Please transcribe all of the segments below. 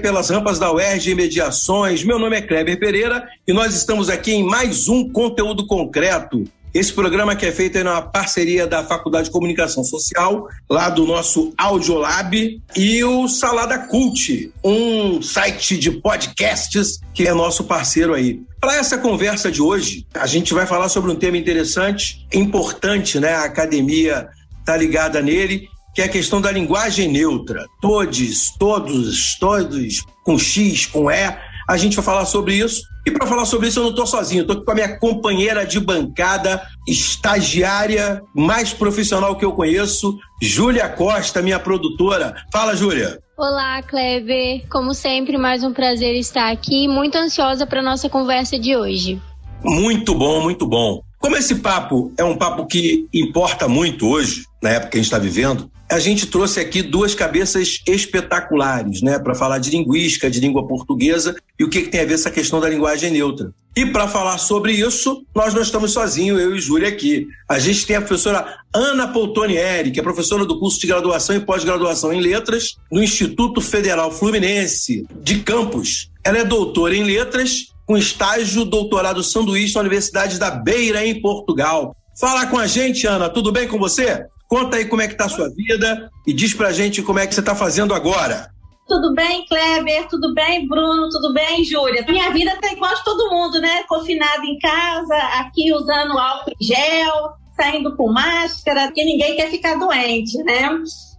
Pelas rampas da UERJ e Mediações. Meu nome é Kleber Pereira e nós estamos aqui em mais um conteúdo concreto. Esse programa que é feito aí numa parceria da Faculdade de Comunicação Social, lá do nosso Audiolab, e o Salada Cult, um site de podcasts que é nosso parceiro aí. Para essa conversa de hoje, a gente vai falar sobre um tema interessante, importante, né? A academia está ligada nele, que é a questão da linguagem neutra. Todes, todos, todos, com X, com E, a gente vai falar sobre isso. E para falar sobre isso, eu não estou sozinho, estou com a minha companheira de bancada, estagiária, mais profissional que eu conheço, Júlia Costa, minha produtora. Fala, Júlia. Olá, Kleber. Como sempre, mais um prazer estar aqui. Muito ansiosa para nossa conversa de hoje. Muito bom, muito bom. Como esse papo é um papo que importa muito hoje, na época que a gente está vivendo, a gente trouxe aqui duas cabeças espetaculares, né, para falar de linguística, de língua portuguesa e o que, que tem a ver essa questão da linguagem neutra. E para falar sobre isso, nós não estamos sozinhos, eu e Júlia aqui. A gente tem a professora Ana Poltonieri, que é professora do curso de graduação e pós-graduação em letras no Instituto Federal Fluminense de Campos. Ela é doutora em letras com estágio doutorado sanduíche na Universidade da Beira, em Portugal. Fala com a gente, Ana, tudo bem com você? Conta aí como é que tá a sua vida e diz pra gente como é que você tá fazendo agora. Tudo bem, Kleber? Tudo bem, Bruno? Tudo bem, Júlia? Minha vida tá igual de todo mundo, né? Confinado em casa, aqui usando álcool em gel, saindo com máscara, porque ninguém quer ficar doente, né?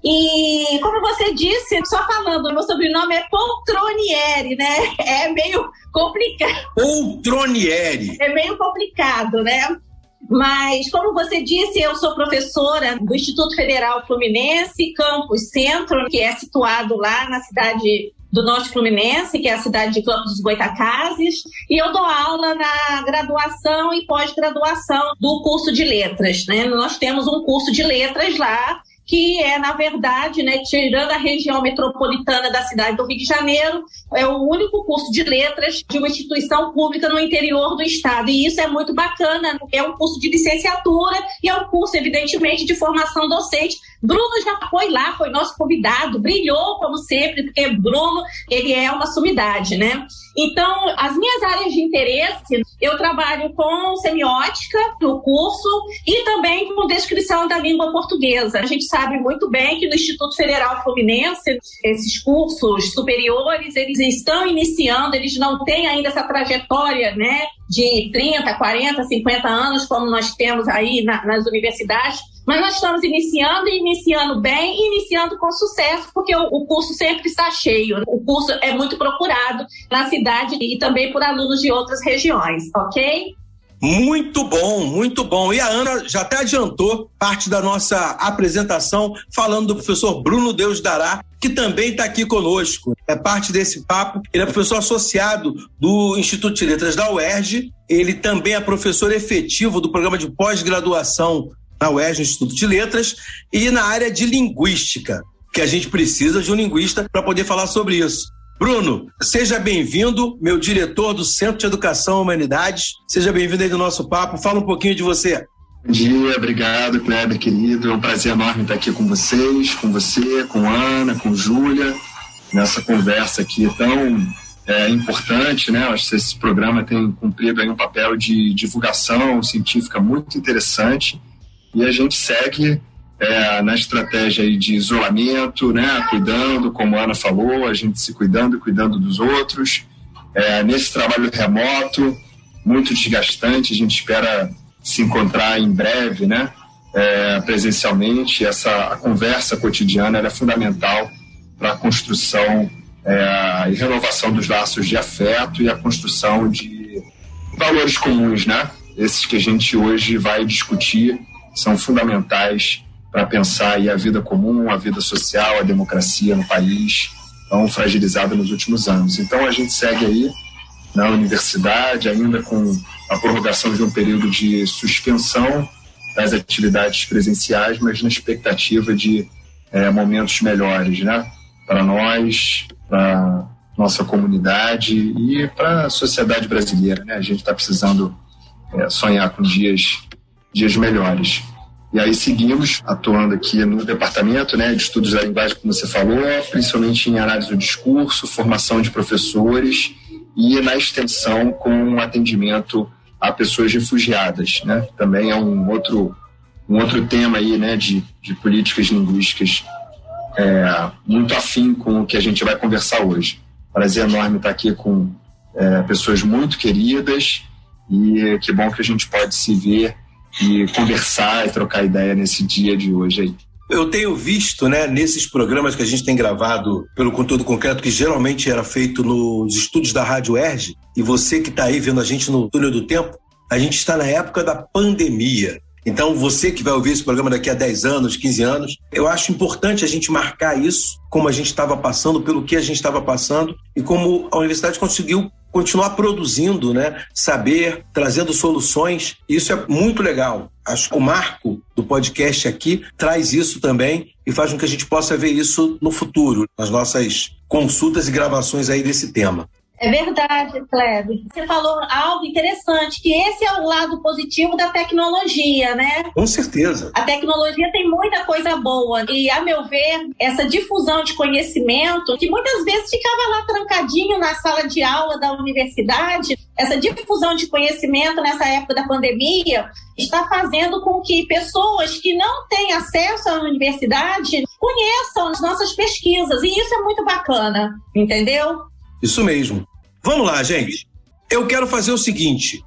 E como você disse, só falando, meu sobrenome é Poltronieri, né? É meio complicado. Poltronieri. É meio complicado, né? Mas, como você disse, eu sou professora do Instituto Federal Fluminense, Campus Centro, que é situado lá na cidade do Norte Fluminense, que é a cidade de Campos dos Goitacazes, e eu dou aula na graduação e pós-graduação do curso de letras. Né? Nós temos um curso de letras lá que é, na verdade, né, tirando a região metropolitana da cidade do Rio de Janeiro, é o único curso de letras de uma instituição pública no interior do estado. E isso é muito bacana, é um curso de licenciatura e é um curso, evidentemente, de formação docente. Bruno já foi lá, foi nosso convidado, brilhou como sempre, porque Bruno, ele é uma sumidade, né? Então, as minhas áreas de interesse, eu trabalho com semiótica no curso e também com descrição da língua portuguesa. A gente sabe muito bem que no Instituto Federal Fluminense, esses cursos superiores, eles estão iniciando, eles não têm ainda essa trajetória, né, de 30, 40, 50 anos, como nós temos aí na, nas universidades, mas nós estamos iniciando e iniciando bem e iniciando com sucesso, porque o, o, curso sempre está cheio. O curso é muito procurado na cidade e também por alunos de outras regiões, ok? Muito bom, muito bom. E a Ana já até adiantou parte da nossa apresentação falando do professor Bruno Deus Dará, que também está aqui conosco. É parte desse papo. Ele é professor associado do Instituto de Letras da UERJ. Ele também é professor efetivo do programa de pós-graduação na UERJ, no Instituto de Letras, e na área de linguística, que a gente precisa de um linguista para poder falar sobre isso. Bruno, seja bem-vindo, meu diretor do Centro de Educação Humanidades. Seja bem-vindo aí do nosso papo. Fala um pouquinho de você. Bom dia, obrigado, Kleber, querido. É um prazer enorme estar aqui com vocês, com você, com Ana, com Júlia, nessa conversa aqui tão é importante, né? Acho que esse programa tem cumprido aí um papel de divulgação científica muito interessante e a gente segue é, na estratégia de isolamento, né? Cuidando, como a Ana falou, a gente se cuidando e cuidando dos outros. É, nesse trabalho remoto, muito desgastante, a gente espera se encontrar em breve, né? É, presencialmente, essa conversa cotidiana é fundamental para a construção é, e renovação dos laços de afeto e a construção de valores comuns, né? Esses que a gente hoje vai discutir são fundamentais para pensar a vida comum, a vida social, a democracia no país, tão fragilizada nos últimos anos. Então a gente segue aí na universidade, ainda com a prorrogação de um período de suspensão das atividades presenciais, mas na expectativa de é, momentos melhores, né? Para nós, para nossa comunidade e para a sociedade brasileira, né? A gente está precisando é, sonhar com dias, dias melhores. E aí seguimos atuando aqui no departamento né, de estudos da linguagem, como você falou, principalmente em análise do discurso, formação de professores e na extensão com atendimento a pessoas refugiadas. Né? Também é um outro, um outro tema aí, né, de, de políticas linguísticas é, muito afim com o que a gente vai conversar hoje. Prazer enorme estar aqui com é, pessoas muito queridas e que bom que a gente pode se ver e conversar e trocar ideia nesse dia de hoje aí. Eu tenho visto, né, nesses programas que a gente tem gravado pelo conteúdo concreto, que geralmente era feito nos estúdios da Rádio Erge, e você que está aí vendo a gente no túnel do tempo, a gente está na época da pandemia. Então, você que vai ouvir esse programa daqui a 10 anos, 15 anos, eu acho importante a gente marcar isso, como a gente estava passando, pelo que a gente estava passando e como a universidade conseguiu continuar produzindo, né? Saber, trazendo soluções. Isso é muito legal. Acho que o marco do podcast aqui traz isso também e faz com que a gente possa ver isso no futuro, nas nossas consultas e gravações aí desse tema. É verdade, Kleber. Você falou algo interessante, que esse é o lado positivo da tecnologia, né? Com certeza. A tecnologia tem muita coisa boa. E, a meu ver, essa difusão de conhecimento, que muitas vezes ficava lá trancadinho na sala de aula da universidade, essa difusão de conhecimento nessa época da pandemia está fazendo com que pessoas que não têm acesso à universidade conheçam as nossas pesquisas. E isso é muito bacana, entendeu? Isso mesmo. Vamos lá, gente. Eu quero fazer o seguinte.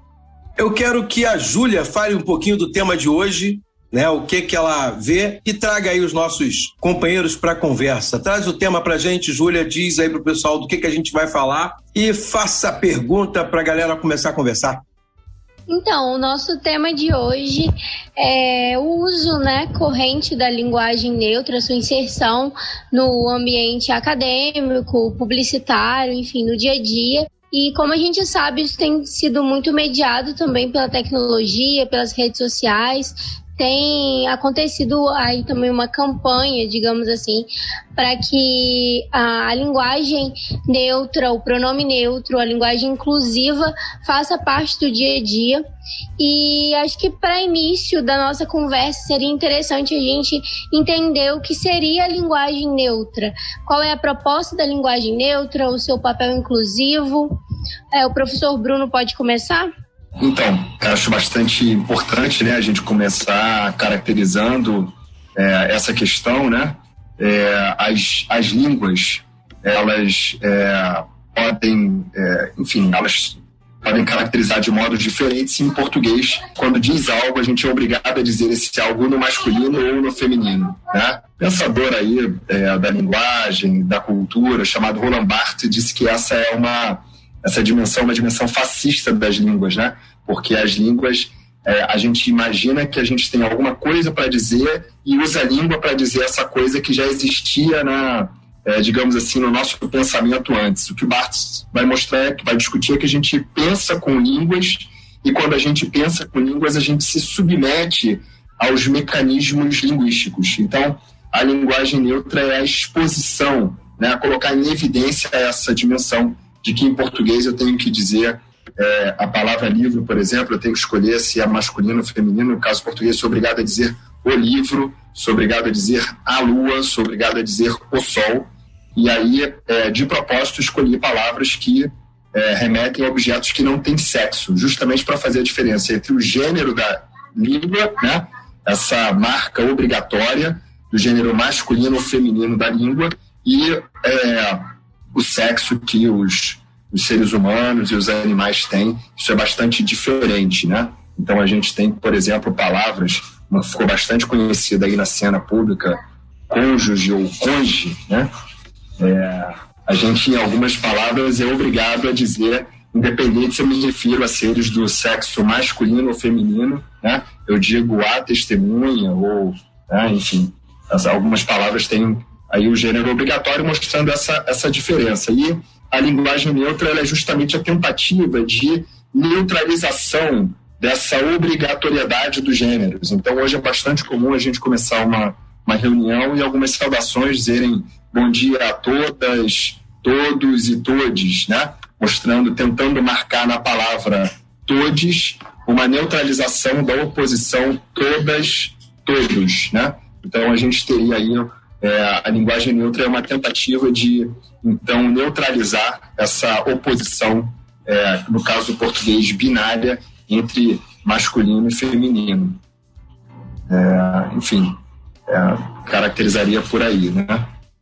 Eu quero que a Júlia fale um pouquinho do tema de hoje, né? O que que ela vê e traga aí os nossos companheiros para conversa. Traz o tema para gente, Júlia, diz aí para o pessoal do que que a gente vai falar e faça a pergunta para a galera começar a conversar. Então, o nosso tema de hoje é o uso né, corrente da linguagem neutra, sua inserção no ambiente acadêmico, publicitário, enfim, no dia a dia. E como a gente sabe, isso tem sido muito mediado também pela tecnologia, pelas redes sociais, tem acontecido aí também uma campanha, digamos assim, para que a, a, linguagem neutra, o pronome neutro, a linguagem inclusiva faça parte do dia a dia. E acho que para início da nossa conversa seria interessante a gente entender o que seria a linguagem neutra. Qual é a proposta da linguagem neutra, o seu papel inclusivo? É, o professor Bruno pode começar? Então, acho bastante importante né, a gente começar caracterizando é, essa questão, né? É, as, as línguas, elas é, podem, é, enfim, elas podem caracterizar de modos diferentes em português. Quando diz algo, a gente é obrigado a dizer esse algo no masculino ou no feminino. Né? Pensador aí é, da linguagem, da cultura, chamado Roland Barthes, disse que essa é uma essa dimensão, uma dimensão fascista das línguas, né? Porque as línguas, é, a gente imagina que a gente tem alguma coisa para dizer e usa a língua para dizer essa coisa que já existia na, é, digamos assim, no nosso pensamento antes. O que o Barthes vai mostrar, que vai discutir, é que a gente pensa com línguas e quando a gente pensa com línguas, a gente se submete aos mecanismos linguísticos. Então, a linguagem neutra é a exposição, né, a colocar em evidência essa dimensão de que em português eu tenho que dizer é, a palavra livro, por exemplo, eu tenho que escolher se é masculino ou feminino. No caso português, sou obrigado a dizer o livro, sou obrigado a dizer a lua, sou obrigado a dizer o sol. E aí, é, de propósito, escolhi palavras que é, remetem a objetos que não têm sexo, justamente para fazer a diferença entre o gênero da língua, né, essa marca obrigatória do gênero masculino ou feminino da língua, e é, o sexo que os, os seres humanos e os animais têm. Isso é bastante diferente, né? Então a gente tem, por exemplo, palavras, uma ficou bastante conhecida aí na cena pública, cônjuge ou conge, né? É, a gente, em algumas palavras, é obrigado a dizer, independente se eu me refiro a seres do sexo masculino ou feminino, né? Eu digo a testemunha ou, né? enfim, as, algumas palavras têm aí o gênero obrigatório mostrando essa, essa diferença. E a linguagem neutra é justamente a tentativa de neutralização dessa obrigatoriedade dos gêneros. Então, hoje é bastante comum a gente começar uma, uma reunião e algumas saudações dizerem bom dia a todas, todos e todes, né? Mostrando, tentando marcar na palavra todes uma neutralização da oposição todas, todos, né? Então, a gente teria aí é, a linguagem neutra é uma tentativa de, então, neutralizar essa oposição, é, no caso do português, binária, entre masculino e feminino. É, enfim, é, caracterizaria por aí, né?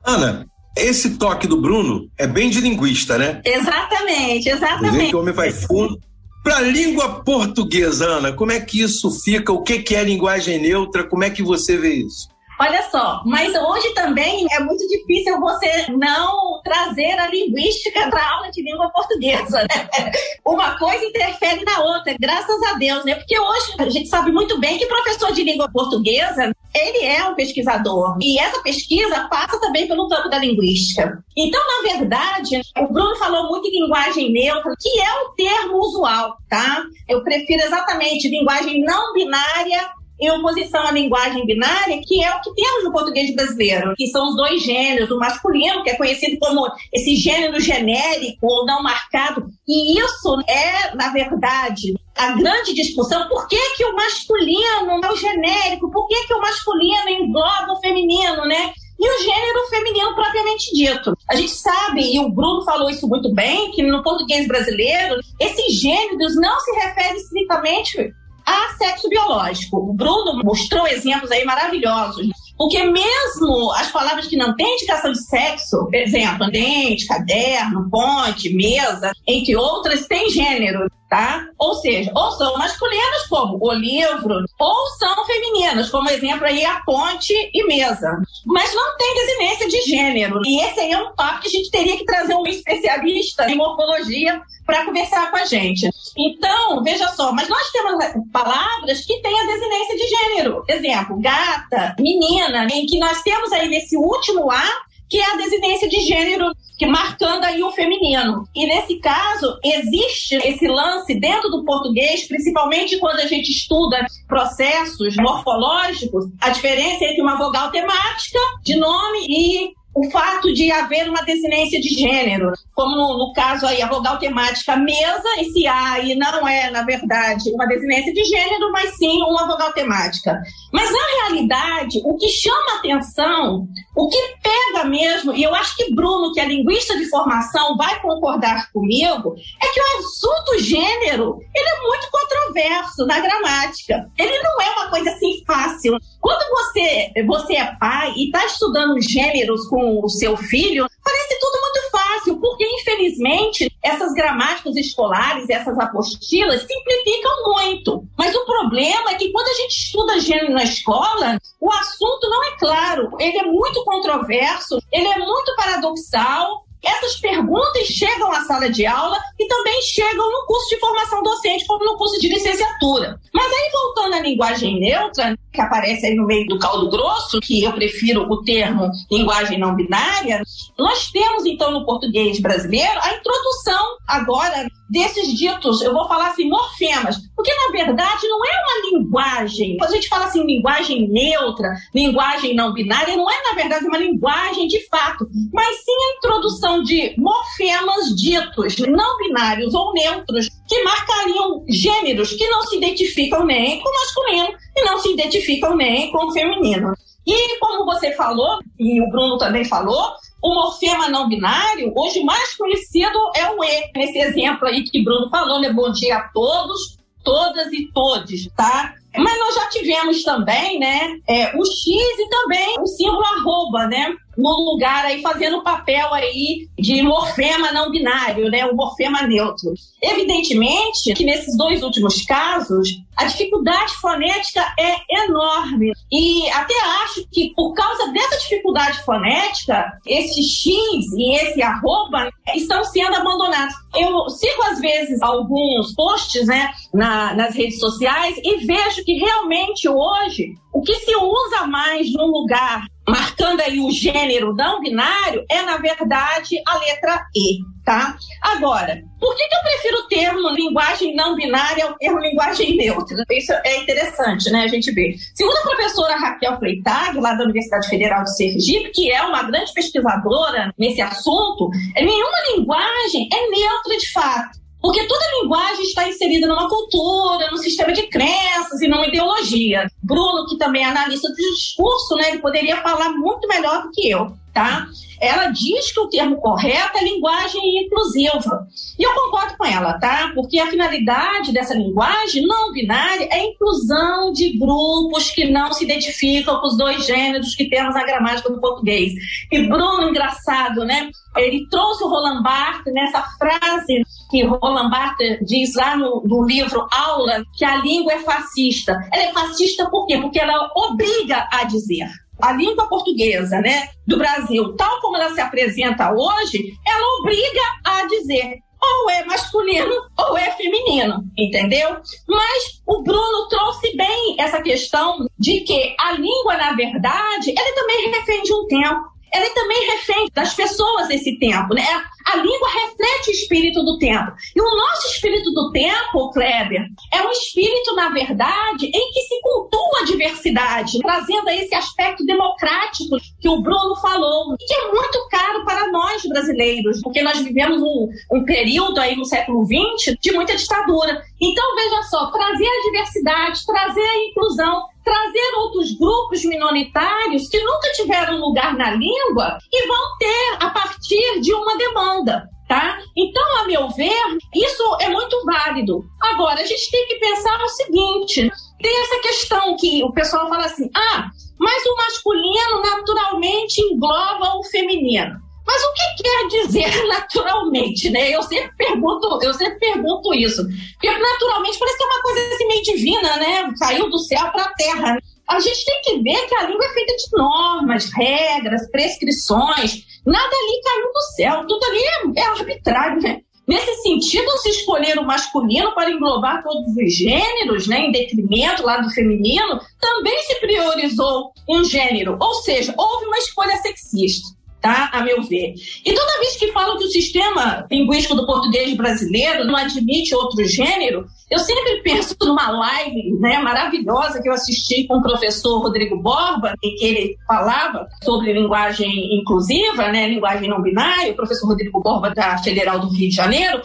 Ana, esse toque do Bruno é bem de linguista, né? Exatamente, exatamente. Que o homem vai fundo. Para a língua portuguesa, Ana, como é que isso fica? O que, que é linguagem neutra? Como é que você vê isso? Olha só, mas hoje também é muito difícil você não trazer a linguística para aula de língua portuguesa. Né? Uma coisa interfere na outra, graças a Deus, né? Porque hoje a gente sabe muito bem que professor de língua portuguesa ele é um pesquisador e essa pesquisa passa também pelo campo da linguística. Então, na verdade, o Bruno falou muito em linguagem neutra, que é o termo usual, tá? Eu prefiro exatamente linguagem não binária em oposição à linguagem binária, que é o que temos no português brasileiro, que são os dois gêneros, o masculino, que é conhecido como esse gênero genérico ou não marcado, e isso é, na verdade, a grande discussão, por que, que o masculino é o genérico, por que, que o masculino engloba o feminino, né? e o gênero feminino propriamente dito. A gente sabe, e o Bruno falou isso muito bem, que no português brasileiro, esses gêneros não se referem estritamente a sexo biológico. O Bruno mostrou exemplos aí maravilhosos. Porque mesmo as palavras que não têm indicação de sexo, por exemplo, dente, caderno, ponte, mesa, entre outras, têm gênero, tá? Ou seja, ou são masculinas, como o livro, ou são femininas, como exemplo aí a ponte e mesa. Mas não tem desinência de gênero. E esse aí é um tópico que a gente teria que trazer um especialista em morfologia para conversar com a gente. Então, veja só, mas nós temos palavras que têm a desinência de gênero. Exemplo, gata, menina, em que nós temos aí nesse último A que é a desinência de gênero, que marcando aí o feminino. E nesse caso, existe esse lance dentro do português, principalmente quando a gente estuda processos morfológicos, a diferença entre uma vogal temática de nome e o fato de haver uma desinência de gênero, como no, no, caso aí a vogal temática mesa, esse A aí não é, na verdade, uma desinência de gênero, mas sim uma vogal temática. Mas na realidade, o que chama atenção, o que pega mesmo, e eu acho que Bruno, que é linguista de formação, vai concordar comigo, é que o assunto gênero, ele é muito controverso na gramática. Ele não é uma coisa assim fácil. Quando você, você é pai e está estudando gêneros com com o seu filho, parece tudo muito fácil, porque infelizmente essas gramáticas escolares, essas apostilas simplificam muito. Mas o problema é que quando a gente estuda gênero na escola, o assunto não é claro, ele é muito controverso, ele é muito paradoxal essas perguntas chegam à sala de aula e também chegam no curso de formação docente, como no curso de licenciatura. Mas aí, voltando à linguagem neutra, que aparece aí no meio do caldo grosso, que eu prefiro o termo linguagem não binária, nós temos então no português brasileiro a introdução agora desses ditos, eu vou falar assim, morfemas, porque na verdade não é uma linguagem, quando a gente fala assim, linguagem neutra, linguagem não binária, não é na verdade uma linguagem de fato, mas sim a introdução de morfemas ditos não binários ou neutros que marcariam gêneros que não se identificam nem com masculino e não se identificam nem com feminino. E como você falou, e o Bruno também falou, o morfema não binário, hoje mais conhecido é o E. Nesse exemplo aí que Bruno falou, né? Bom dia a todos, todas e todes, tá? Mas nós já tivemos também, né, é, o X e também o símbolo arroba, né? No lugar aí fazendo o papel aí de morfema não binário, né, o morfema neutro. Evidentemente que nesses dois últimos casos a dificuldade fonética é enorme e até acho que por causa dessa dificuldade fonética esse x e esse arroba estão sendo abandonados. Eu sigo às vezes alguns posts, né, na, nas redes sociais e vejo que realmente hoje o que se usa mais no lugar marcando aí o gênero não binário, é, na verdade, a letra E, tá? Agora, por que, que eu prefiro o termo linguagem não binária ao termo linguagem neutra? Isso é interessante, né? A gente vê. Segundo a professora Raquel Freitag, lá da Universidade Federal de Sergipe, que é uma grande pesquisadora nesse assunto, nenhuma linguagem é neutra de fato. Porque toda linguagem está inserida numa cultura, num sistema de crenças e numa ideologia. Bruno, que também é analista do discurso, né, ele poderia falar muito melhor do que eu, tá? Ela diz que o termo correto é linguagem inclusiva. E eu concordo com ela, tá? Porque a finalidade dessa linguagem não binária é a inclusão de grupos que não se identificam com os dois gêneros que temos na gramática do português. E Bruno, engraçado, né? Ele trouxe o Roland Barthes nessa frase que Roland Barthes diz lá no, no, livro Aula que a língua é fascista. Ela é fascista por quê? Porque ela obriga a dizer. A língua portuguesa, né, do Brasil, tal como ela se apresenta hoje, ela obriga a dizer ou é masculino ou é feminino, entendeu? Mas o Bruno trouxe bem essa questão de que a língua, na verdade, ela também refém de um tempo ela é também refém das pessoas esse tempo, né? A língua reflete o espírito do tempo. E o nosso espírito do tempo, Kleber, é um espírito, na verdade, em que se cultua a diversidade, trazendo esse aspecto democrático que o Bruno falou, que é muito caro para nós brasileiros, porque nós vivemos um, um período aí no século XX de muita ditadura. Então, veja só, trazer a diversidade, trazer a inclusão, trazer outros grupos minoritários que nunca tiveram lugar na língua e vão ter a partir de uma demanda. Tá? Então, a meu ver, isso é muito válido. Agora, a gente tem que pensar o seguinte: tem essa questão que o pessoal fala assim, ah, mas o masculino naturalmente engloba o feminino. Mas o que quer dizer naturalmente, né? Eu sempre pergunto, eu sempre pergunto isso. Porque naturalmente parece que é uma coisa assim meio divina, né? Caiu do céu para a terra. A gente tem que ver que a língua é feita de normas, regras, prescrições. Nada ali caiu do céu, tudo ali é, é arbitrário, né? Nesse sentido, se escolher o masculino para englobar todos os gêneros, né, em detrimento lá do feminino, também se priorizou um gênero, ou seja, houve uma escolha sexista tá? A meu ver. E toda vez que falam que o sistema linguístico do português brasileiro não admite outro gênero, eu sempre penso numa live né, maravilhosa que eu assisti com o professor Rodrigo Borba, em que ele falava sobre linguagem inclusiva, né, linguagem não binária, o professor Rodrigo Borba da Federal do Rio de Janeiro,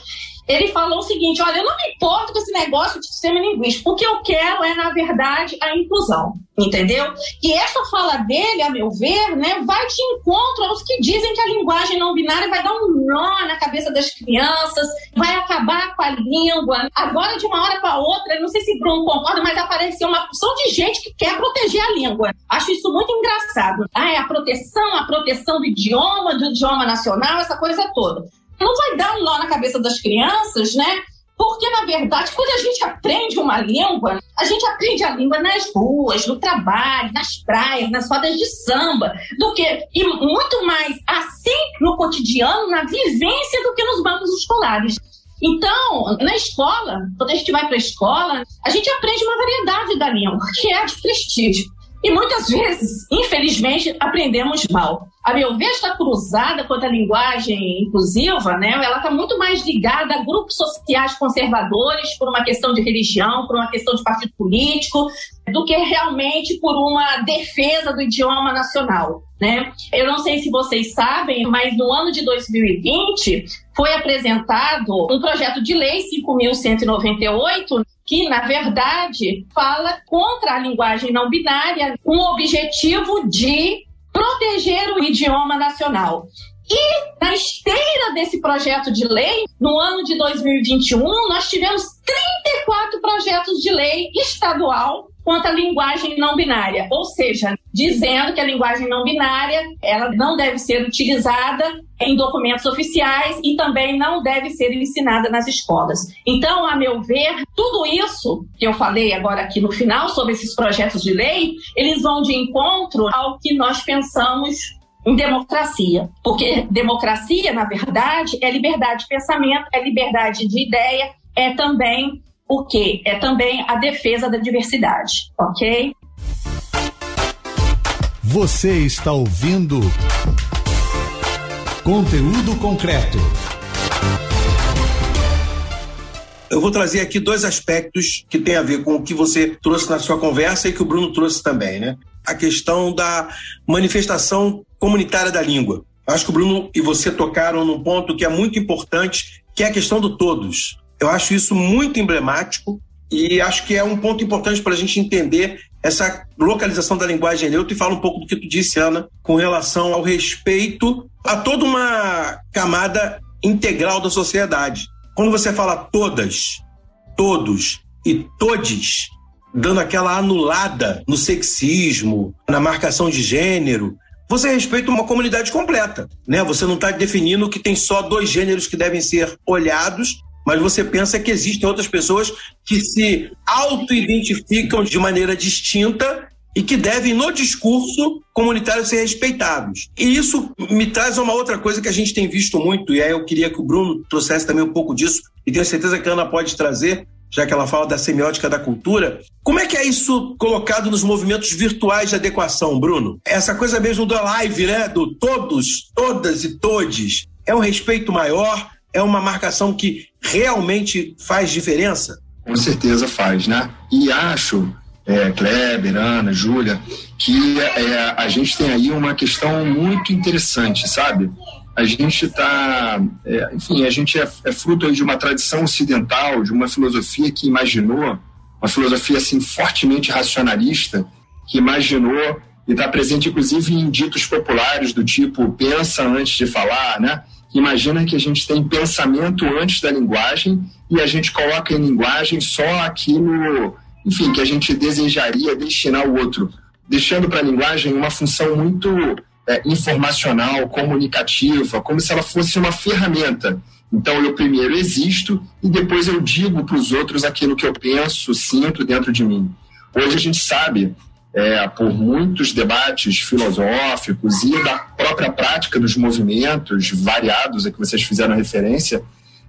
ele falou o seguinte: olha, eu não me importo com esse negócio de sistema linguístico. O que eu quero é, na verdade, a inclusão. Entendeu? E essa fala dele, a meu ver, né, vai de encontro aos que dizem que a linguagem não binária vai dar um nó na cabeça das crianças, vai acabar com a língua. Agora, de uma hora para outra, não sei se Bruno concorda, mas apareceu uma porção de gente que quer proteger a língua. Acho isso muito engraçado. Ah, é a proteção, a proteção do idioma, do idioma nacional, essa coisa toda não vai dar um nó na cabeça das crianças, né? Porque, na verdade, quando a gente aprende uma língua, a gente aprende a língua nas ruas, no trabalho, nas praias, nas rodas de samba, do que, e muito mais assim no cotidiano, na vivência, do que nos bancos escolares. Então, na escola, quando a gente vai para a escola, a gente aprende uma variedade da língua, que é a de prestígio. E muitas vezes, infelizmente, aprendemos mal. A meu ver, esta cruzada contra a linguagem inclusiva, né, ela está muito mais ligada a grupos sociais conservadores por uma questão de religião, por uma questão de partido político, do que realmente por uma defesa do idioma nacional. Né? Eu não sei se vocês sabem, mas no ano de 2020 foi apresentado um projeto de lei 5.198 que, na verdade, fala contra a linguagem não binária com o objetivo de proteger o idioma nacional. E na esteira desse projeto de lei, no ano de 2021, nós tivemos 34 projetos de lei estadual quanto à linguagem não binária, ou seja, dizendo que a linguagem não binária ela não deve ser utilizada em documentos oficiais e também não deve ser ensinada nas escolas. Então, a meu ver, tudo isso que eu falei agora aqui no final sobre esses projetos de lei, eles vão de encontro ao que nós pensamos em democracia. Porque democracia, na verdade, é liberdade de pensamento, é liberdade de ideia, é também o que? É também a defesa da diversidade, ok? Você está ouvindo conteúdo concreto. Eu vou trazer aqui dois aspectos que têm a ver com o que você trouxe na sua conversa e que o Bruno trouxe também, né? A questão da manifestação comunitária da língua. Acho que o Bruno e você tocaram num ponto que é muito importante, que é a questão do todos. Eu acho isso muito emblemático e acho que é um ponto importante para a gente entender essa localização da linguagem neutra e fala um pouco do que tu disse, Ana, com relação ao respeito a toda uma camada integral da sociedade. Quando você fala todas, todos e todes, dando aquela anulada no sexismo, na marcação de gênero, você respeita uma comunidade completa, né? Você não está definindo que tem só dois gêneros que devem ser olhados mas você pensa que existem outras pessoas que se auto-identificam de maneira distinta e que devem, no discurso comunitário, ser respeitados. E isso me traz uma outra coisa que a gente tem visto muito, e aí eu queria que o Bruno trouxesse também um pouco disso, e tenho certeza que a Ana pode trazer, já que ela fala da semiótica da cultura. Como é que é isso colocado nos movimentos virtuais de adequação, Bruno? Essa coisa mesmo da live, né? Do todos, todas e todes. É um respeito maior? É uma marcação que realmente faz diferença? Com certeza faz, né? E acho, é, Kleber, Ana, Júlia, que é, a gente tem aí uma questão muito interessante, sabe? A gente está, é, enfim, a gente é, é fruto de uma tradição ocidental, de uma filosofia que imaginou, uma filosofia assim fortemente racionalista, que imaginou e está presente inclusive em ditos populares do tipo pensa antes de falar, né? Imagina que a gente tem pensamento antes da linguagem e a gente coloca em linguagem só aquilo, enfim, que a gente desejaria destinar ao outro, deixando para a linguagem uma função muito é, informacional, comunicativa, como se ela fosse uma ferramenta. Então eu primeiro existo e depois eu digo para os outros aquilo que eu penso, sinto dentro de mim. Hoje a gente sabe é, por muitos debates filosóficos e da própria prática dos movimentos variados a que vocês fizeram referência,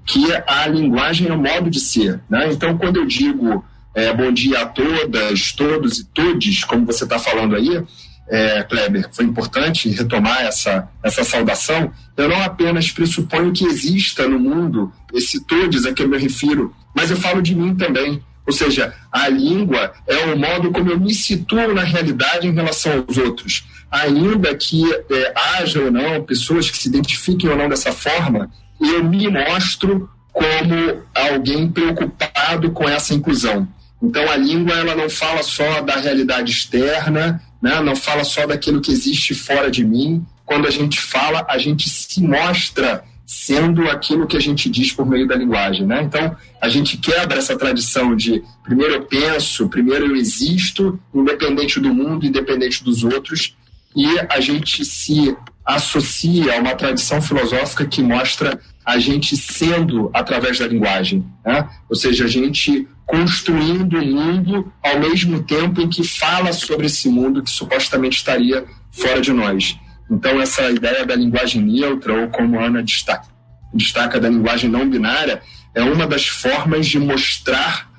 que a linguagem é o modo de ser. Né? Então, quando eu digo é, bom dia a todas, todos e todes, como você está falando aí, é, Kleber, foi importante retomar essa, essa saudação. Eu não apenas pressuponho que exista no mundo esse todes a que eu me refiro, mas eu falo de mim também. Ou seja, a língua é o modo como eu me situo na realidade em relação aos outros. Ainda que é, haja ou não pessoas que se identifiquem ou não dessa forma, eu me mostro como alguém preocupado com essa inclusão. Então a língua ela não fala só da realidade externa, né? não fala só daquilo que existe fora de mim. Quando a gente fala, a gente se mostra sendo aquilo que a gente diz por meio da linguagem, né? Então, a gente quebra essa tradição de primeiro eu penso, primeiro eu existo, independente do mundo, independente dos outros, e a gente se associa a uma tradição filosófica que mostra a gente sendo através da linguagem, né? Ou seja, a gente construindo o mundo ao mesmo tempo em que fala sobre esse mundo que supostamente estaria fora de nós. Então, essa ideia da linguagem neutra, ou como a Ana destaca, destaca da linguagem não binária, é uma das formas de mostrar,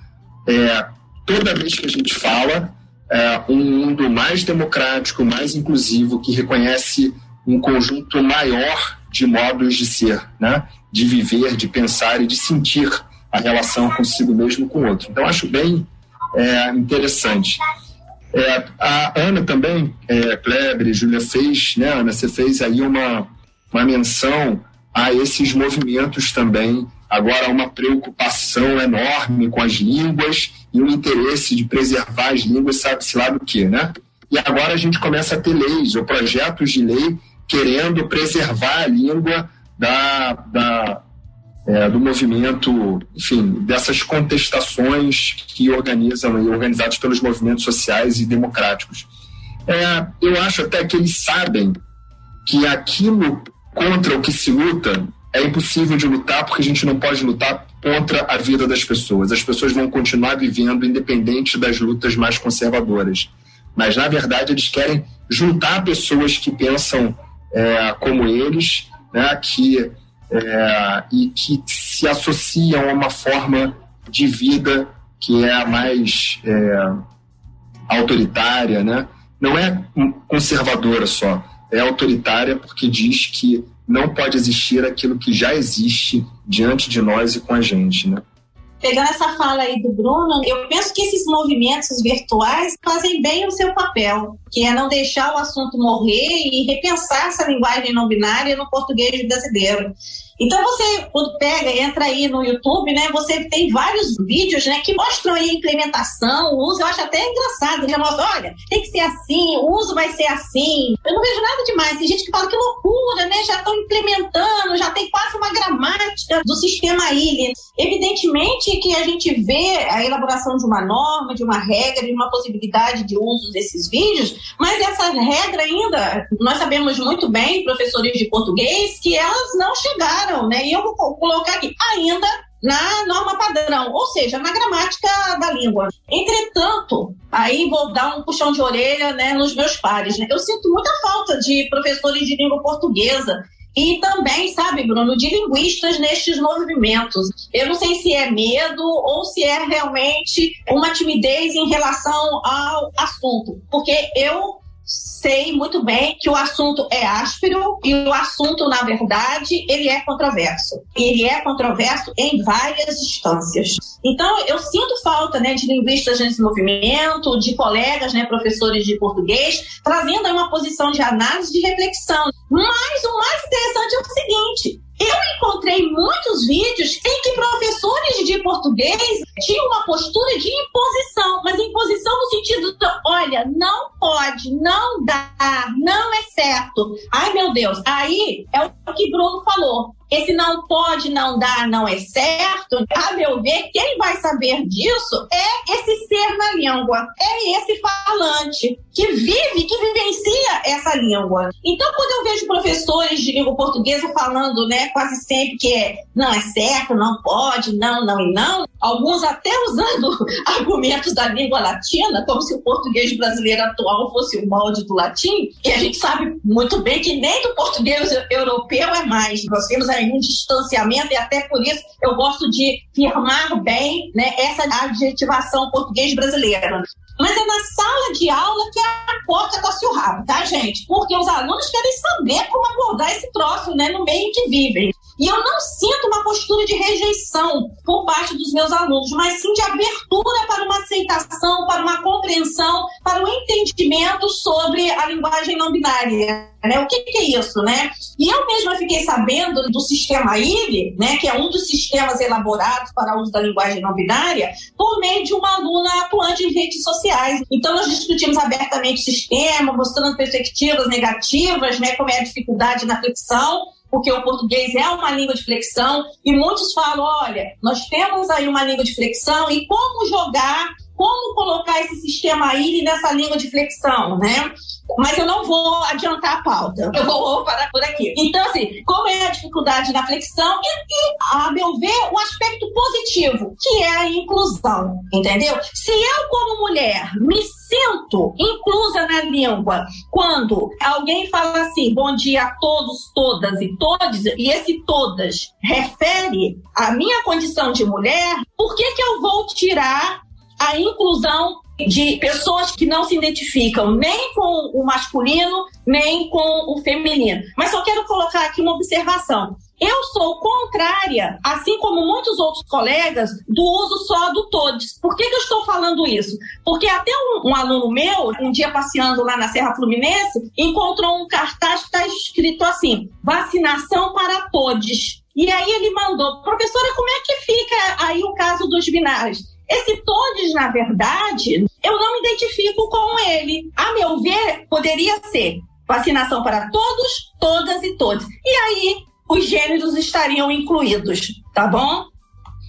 é, toda vez que a gente fala, é, um mundo mais democrático, mais inclusivo, que reconhece um conjunto maior de modos de ser, né? de viver, de pensar e de sentir a relação consigo mesmo com o outro. Então, acho bem é, interessante. É, a Ana também, é, Kleber, Júlia fez, né, Ana, você fez aí uma, uma menção a esses movimentos também. Agora, uma preocupação enorme com as línguas e o interesse de preservar as línguas, sabe-se lá do que, né? e agora a gente começa a ter leis ou projetos de lei querendo preservar a língua da, da é, do movimento, enfim, dessas contestações que organizam e organizados pelos movimentos sociais e democráticos. É, eu acho até que eles sabem que aquilo contra o que se luta é impossível de lutar porque a gente não pode lutar contra a vida das pessoas. As pessoas vão continuar vivendo independente das lutas mais conservadoras. Mas, na verdade, eles querem juntar pessoas que pensam é, como eles, né, que, é, e que se associam a uma forma de vida que é a mais é, autoritária, né? não é conservadora só, é autoritária porque diz que não pode existir aquilo que já existe diante de nós e com a gente, né? Pegando essa fala aí do Bruno, eu penso que esses movimentos virtuais fazem bem o seu papel, que é não deixar o assunto morrer e repensar essa linguagem não binária no português brasileiro. Então você, quando pega, entra aí no YouTube, né? Você tem vários vídeos, né? Que mostram aí a implementação, o uso. Eu acho até engraçado. Já mostra, olha, tem que ser assim, o uso vai ser assim. Eu não vejo nada demais. Tem gente que fala que loucura, né? Já estão implementando, já tem quase uma gramática do sistema ILE. Evidentemente que a gente vê a elaboração de uma norma, de uma regra, de uma possibilidade de uso desses vídeos, mas essa regra ainda, nós sabemos muito bem, professores de português, que elas não chegaram né? E eu vou colocar aqui ainda na norma padrão, ou seja, na gramática da língua. Entretanto, aí vou dar um puxão de orelha né, nos meus pares. Né? Eu sinto muita falta de professores de língua portuguesa e também, sabe, Bruno, de linguistas nestes movimentos. Eu não sei se é medo ou se é realmente uma timidez em relação ao assunto, porque eu sei muito bem que o assunto é áspero e o assunto, na verdade, ele é controverso. Ele é controverso em várias instâncias. Então, eu sinto falta né, de linguistas nesse movimento, de colegas, né, professores de português, trazendo uma posição de análise, de reflexão. Mas o mais interessante é o seguinte: eu encontrei muitos vídeos em que professores de português tinham uma postura de imposição, mas imposição no sentido de, olha, não pode, não dá, não é certo. Ai, meu Deus. Aí é o que Bruno falou. Esse não pode, não dá, não é certo, a meu ver, quem vai saber disso é esse ser na língua, é esse falante que vive, que vivencia essa língua. Então, quando eu vejo professores de língua portuguesa falando, né, quase sempre que é, não é certo, não pode, não, não e não, alguns até usando argumentos da língua latina, como se o português brasileiro atual fosse o molde do latim, e a gente sabe muito bem que nem do português europeu é mais. Nós temos a aí um distanciamento, e até por isso eu gosto de firmar bem né, essa adjetivação português brasileira. Mas é na sala de aula que a porta tá o tá, gente? Porque os alunos querem saber como abordar esse troço, né, no meio que vivem. E eu não sinto uma postura de rejeição por parte dos meus alunos, mas sim de abertura para uma aceitação, para uma compreensão, para um entendimento sobre a linguagem não binária. Né? O que, que, é isso, né? E eu mesma fiquei sabendo do sistema ILE, né, que é um dos sistemas elaborados para o uso da linguagem não binária, por meio de uma aluna atuante em redes sociais. Então, nós discutimos abertamente o sistema, mostrando perspectivas negativas, né, como é a dificuldade na flexão, porque o português é uma língua de flexão, e muitos falam: olha, nós temos aí uma língua de flexão, e como jogar, como colocar esse sistema aí nessa língua de flexão, né? Mas eu não vou adiantar a pauta, eu vou parar por aqui. Então, assim, como é a dificuldade na flexão e, e, a meu ver, o aspecto positivo, que é a inclusão, entendeu? Se eu, como mulher, me sinto inclusa na língua quando alguém fala assim, bom dia a todos, todas e todos, e esse todas refere à minha condição de mulher, por que, que eu vou tirar a inclusão de pessoas que não se identificam nem com o masculino, nem com o feminino. Mas só quero colocar aqui uma observação. Eu sou contrária, assim como muitos outros colegas, do uso só do todos. Por que, que eu estou falando isso? Porque até um, um, aluno meu, um dia passeando lá na Serra Fluminense, encontrou um cartaz que está escrito assim: vacinação para todos. E aí ele mandou, professora, como é que fica aí o caso dos binários? Esse todos, na verdade, eu não me identifico com ele. A meu ver, poderia ser vacinação para todos, todas e todos. E aí, os gêneros estariam incluídos, tá bom?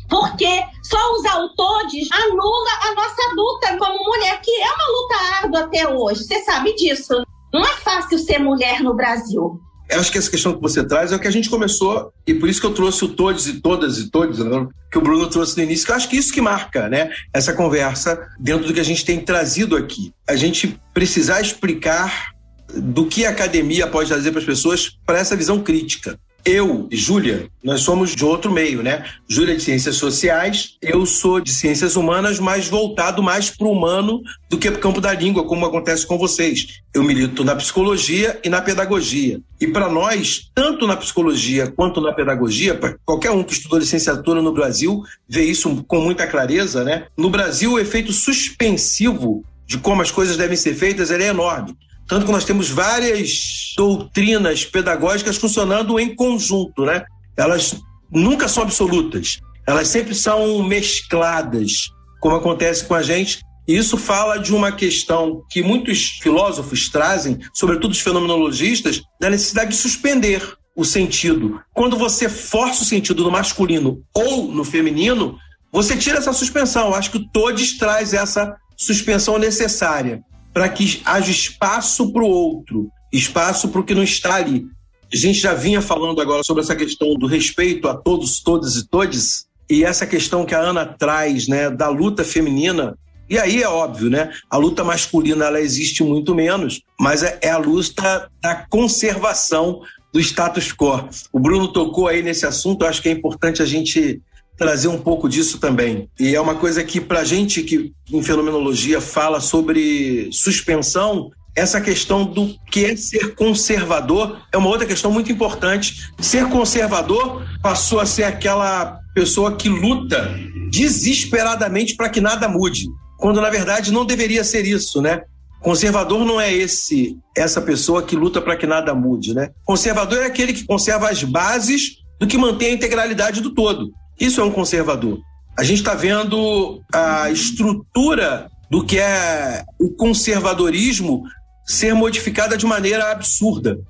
Porque só usar o todes anula a nossa luta como mulher, que é uma luta árdua até hoje. Você sabe disso. Não é fácil ser mulher no Brasil. Eu acho que essa questão que você traz é o que a gente começou, e por isso que eu trouxe o todos e todas e todos, né, que o Bruno trouxe no início, que eu acho que isso que marca né, essa conversa dentro do que a gente tem trazido aqui. A gente precisar explicar do que a academia pode trazer para as pessoas para essa visão crítica. Eu e Júlia, nós somos de outro meio, né? Júlia é de ciências sociais, eu sou de ciências humanas, mas voltado mais para o humano do que para o campo da língua, como acontece com vocês. Eu milito na psicologia e na pedagogia. E para nós, tanto na psicologia quanto na pedagogia, para qualquer um que estudou licenciatura no Brasil, vê isso com muita clareza, né? No Brasil, o efeito suspensivo de como as coisas devem ser feitas é enorme. Tanto que nós temos várias doutrinas pedagógicas funcionando em conjunto, né? Elas nunca são absolutas, elas sempre são mescladas, como acontece com a gente. E isso fala de uma questão que muitos filósofos trazem, sobretudo os fenomenologistas, da necessidade de suspender o sentido. Quando você força o sentido no masculino ou no feminino, você tira essa suspensão. Eu acho que o Todes traz essa suspensão necessária para que haja espaço para o outro, espaço para o que não está ali. A gente já vinha falando agora sobre essa questão do respeito a todos, todas e todes, e essa questão que a Ana traz, né, da luta feminina. E aí é óbvio, né? A luta masculina ela existe muito menos, mas é, é a luta da conservação do status quo. O Bruno tocou aí nesse assunto, eu acho que é importante a gente trazer um pouco disso também. E é uma coisa que, para gente que em fenomenologia fala sobre suspensão, essa questão do que é ser conservador é uma outra questão muito importante. Ser conservador passou a ser aquela pessoa que luta desesperadamente para que nada mude, quando na verdade não deveria ser isso, né? Conservador não é esse essa pessoa que luta para que nada mude, né? Conservador é aquele que conserva as bases do que mantém a integralidade do todo. Isso é um conservador. A gente está vendo a estrutura do que é o conservadorismo ser modificada de maneira absurda,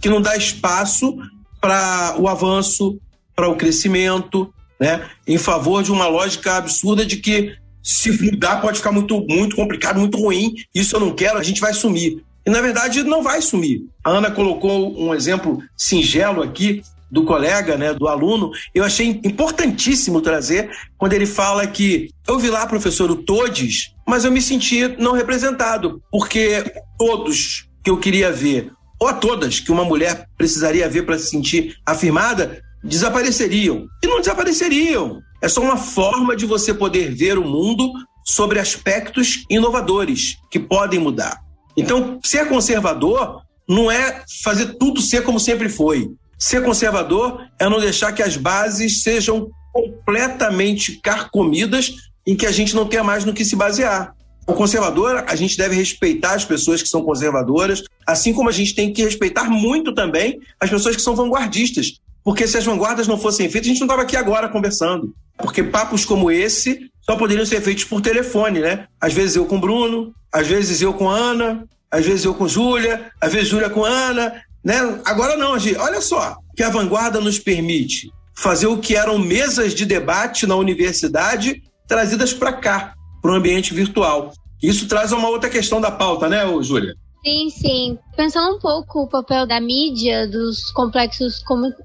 que não dá espaço para o avanço, para o crescimento, né? em favor de uma lógica absurda de que se mudar pode ficar muito, muito complicado, muito ruim, isso eu não quero, a gente vai sumir. E na verdade não vai sumir. A Ana colocou um exemplo singelo aqui do colega, né, do aluno, eu achei importantíssimo trazer quando ele fala que eu vi lá, professor, o Todes, mas eu me senti não representado, porque todos que eu queria ver, ou a todas que uma mulher precisaria ver para se sentir afirmada, desapareceriam. E não desapareceriam. É só uma forma de você poder ver o mundo sobre aspectos inovadores que podem mudar. Então, ser conservador não é fazer tudo ser como sempre foi. Ser conservador é não deixar que as bases sejam completamente carcomidas em que a gente não tenha mais no que se basear. O conservador, a gente deve respeitar as pessoas que são conservadoras, assim como a gente tem que respeitar muito também as pessoas que são vanguardistas. Porque se as vanguardas não fossem feitas, a gente não estava aqui agora conversando. Porque papos como esse só poderiam ser feitos por telefone, né? Às vezes eu com o Bruno, às vezes eu com a Ana, às vezes eu com Júlia, às vezes Júlia com Ana, né? Agora não, gente. Olha só, que a vanguarda nos permite fazer o que eram mesas de debate na universidade trazidas para cá, para o ambiente virtual. Isso traz uma outra questão da pauta, né, Júlia? Sim, sim. Pensando um pouco o papel da mídia, dos complexos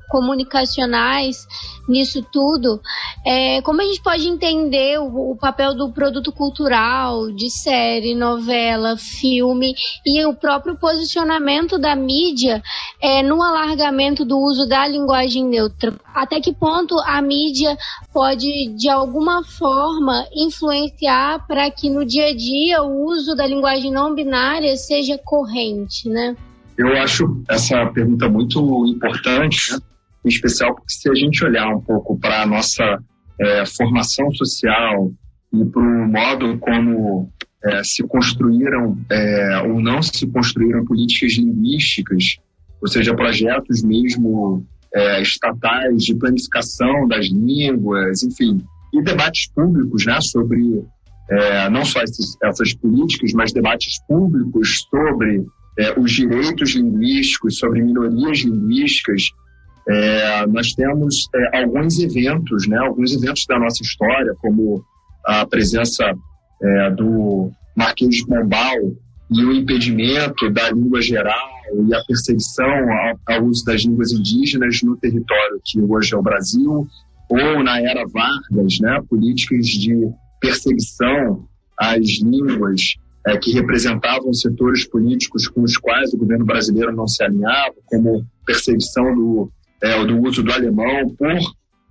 comunicacionais nisso tudo, é, como a gente pode entender o, o, papel do produto cultural, de série, novela, filme e o próprio posicionamento da mídia é, no alargamento do uso da linguagem neutra? Até que ponto a mídia pode, de alguma forma, influenciar para que no dia a dia o uso da linguagem não binária seja corrente, né? Eu acho essa pergunta muito importante, né? em especial porque se a gente olhar um pouco para a nossa é, formação social e para o modo como é, se construíram é, ou não se construíram políticas linguísticas, ou seja, projetos mesmo é, estatais de planificação das línguas, enfim, e debates públicos né, sobre é, não só esses, essas políticas, mas debates públicos sobre é, os direitos linguísticos, sobre minorias linguísticas. É, nós temos é, alguns eventos, né, alguns eventos da nossa história, como a presença é, do Marquês de Pombal e o impedimento da língua geral e a perseguição ao, uso das línguas indígenas no território que hoje é o Brasil, ou na era Vargas, né, políticas de perseguição às línguas é, que representavam setores políticos com os quais o governo brasileiro não se alinhava, como perseguição do, é, do uso do alemão por,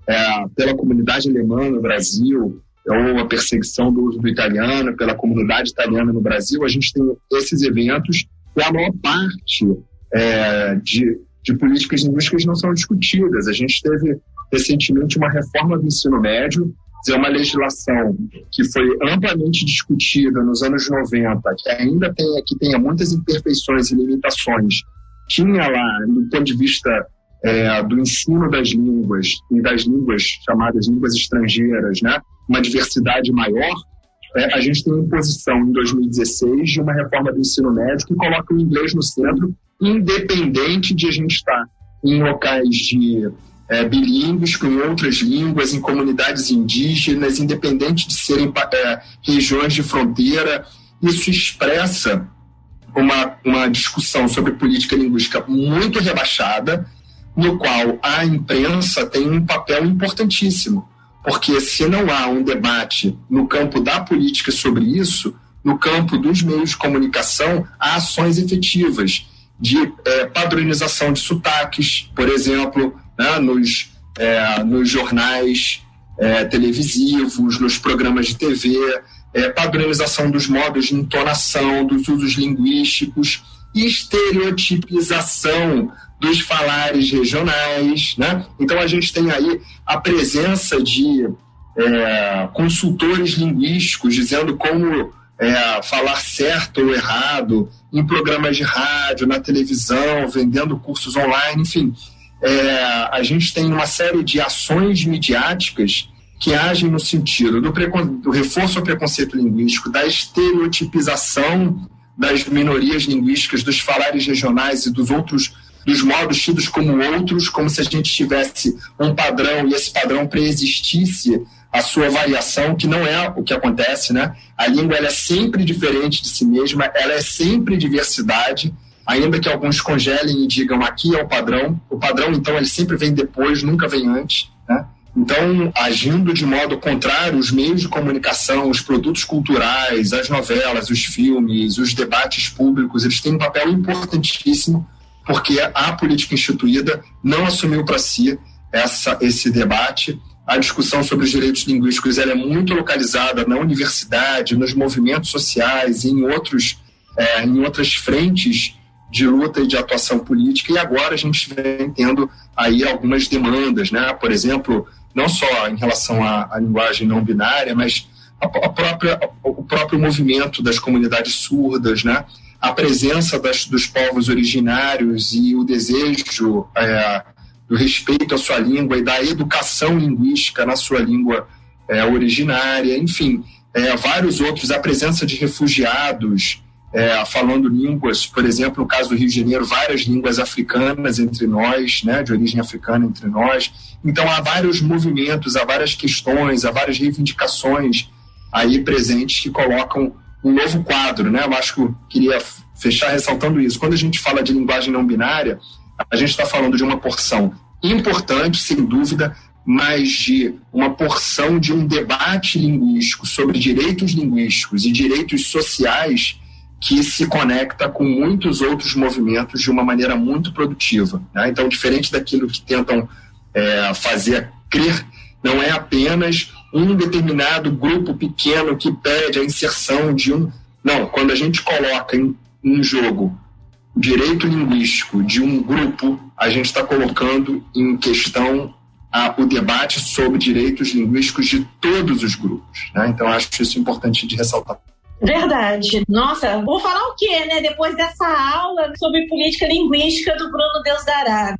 é, pela comunidade alemã no Brasil, ou a perseguição do uso do italiano pela comunidade italiana no Brasil, a gente tem esses eventos e a maior parte é, de, de políticas linguísticas não são discutidas. A gente teve recentemente uma reforma do ensino médio, é uma legislação que foi amplamente discutida nos anos 90, que ainda tem, que tenha muitas imperfeições e limitações, tinha lá, do ponto de vista é, do ensino das línguas e das línguas chamadas línguas estrangeiras, né, uma diversidade maior, é, a gente tem uma imposição em 2016 de uma reforma do ensino médio que coloca o inglês no centro, independente de a gente estar em locais de é, bilíngues com outras línguas, em comunidades indígenas, independente de serem é, regiões de fronteira. Isso expressa uma, uma discussão sobre política linguística muito rebaixada, no qual a imprensa tem um papel importantíssimo. Porque se não há um debate no campo da política sobre isso, no campo dos meios de comunicação, há ações efetivas de é, padronização de sotaques, por exemplo, né, nos, é, nos jornais é, televisivos, nos programas de TV, é, padronização dos modos de entonação, dos usos linguísticos, estereotipização dos falares regionais. Né? Então, a gente tem aí a presença de é, consultores linguísticos dizendo como é, falar certo ou errado em programas de rádio, na televisão, vendendo cursos online, enfim é, a gente tem uma série de ações midiáticas que agem no sentido do, do reforço ao preconceito linguístico, da estereotipização das minorias linguísticas, dos falares regionais e dos outros dos modos tidos como outros, como se a gente tivesse um padrão e esse padrão preexistisse a sua variação, que não é o que acontece, né? A língua ela é sempre diferente de si mesma, ela é sempre diversidade, ainda que alguns congelem e digam aqui é o padrão, o padrão então ele sempre vem depois, nunca vem antes, né? Então, agindo de modo contrário, os meios de comunicação, os produtos culturais, as novelas, os filmes, os debates públicos, eles têm um papel importantíssimo, porque a política instituída não assumiu para si essa, esse debate. A discussão sobre os direitos linguísticos ela é muito localizada na universidade, nos movimentos sociais e em, outros, é, em outras frentes de luta e de atuação política, e agora a gente vem tendo aí algumas demandas, né? por exemplo, não só em relação à, à linguagem não binária, mas a, a, própria, o próprio movimento das comunidades surdas, né? A presença das, dos povos originários e o desejo é, do respeito à sua língua e da educação linguística na sua língua é, originária, enfim, é, vários outros, a presença de refugiados, é, falando línguas, por exemplo, no caso do Rio de Janeiro, várias línguas africanas entre nós, né, de origem africana entre nós. Então, há vários movimentos, há várias questões, há várias reivindicações aí presentes que colocam um novo quadro. Né? Eu acho que eu queria fechar ressaltando isso. Quando a gente fala de linguagem não binária, a gente está falando de uma porção importante, sem dúvida, mas de uma porção de um debate linguístico sobre direitos linguísticos e direitos sociais que se conecta com muitos outros movimentos de uma maneira muito produtiva. Né? Então, diferente daquilo que tentam é, fazer crer, não é apenas um determinado grupo pequeno que pede a inserção de um. Não, quando a gente coloca em, em jogo direito linguístico de um grupo, a gente está colocando em questão a, o debate sobre direitos linguísticos de todos os grupos. Né? Então, acho isso importante de ressaltar. Verdade. Nossa, vou falar o quê, né? Depois dessa aula sobre política linguística do Bruno Deus dará.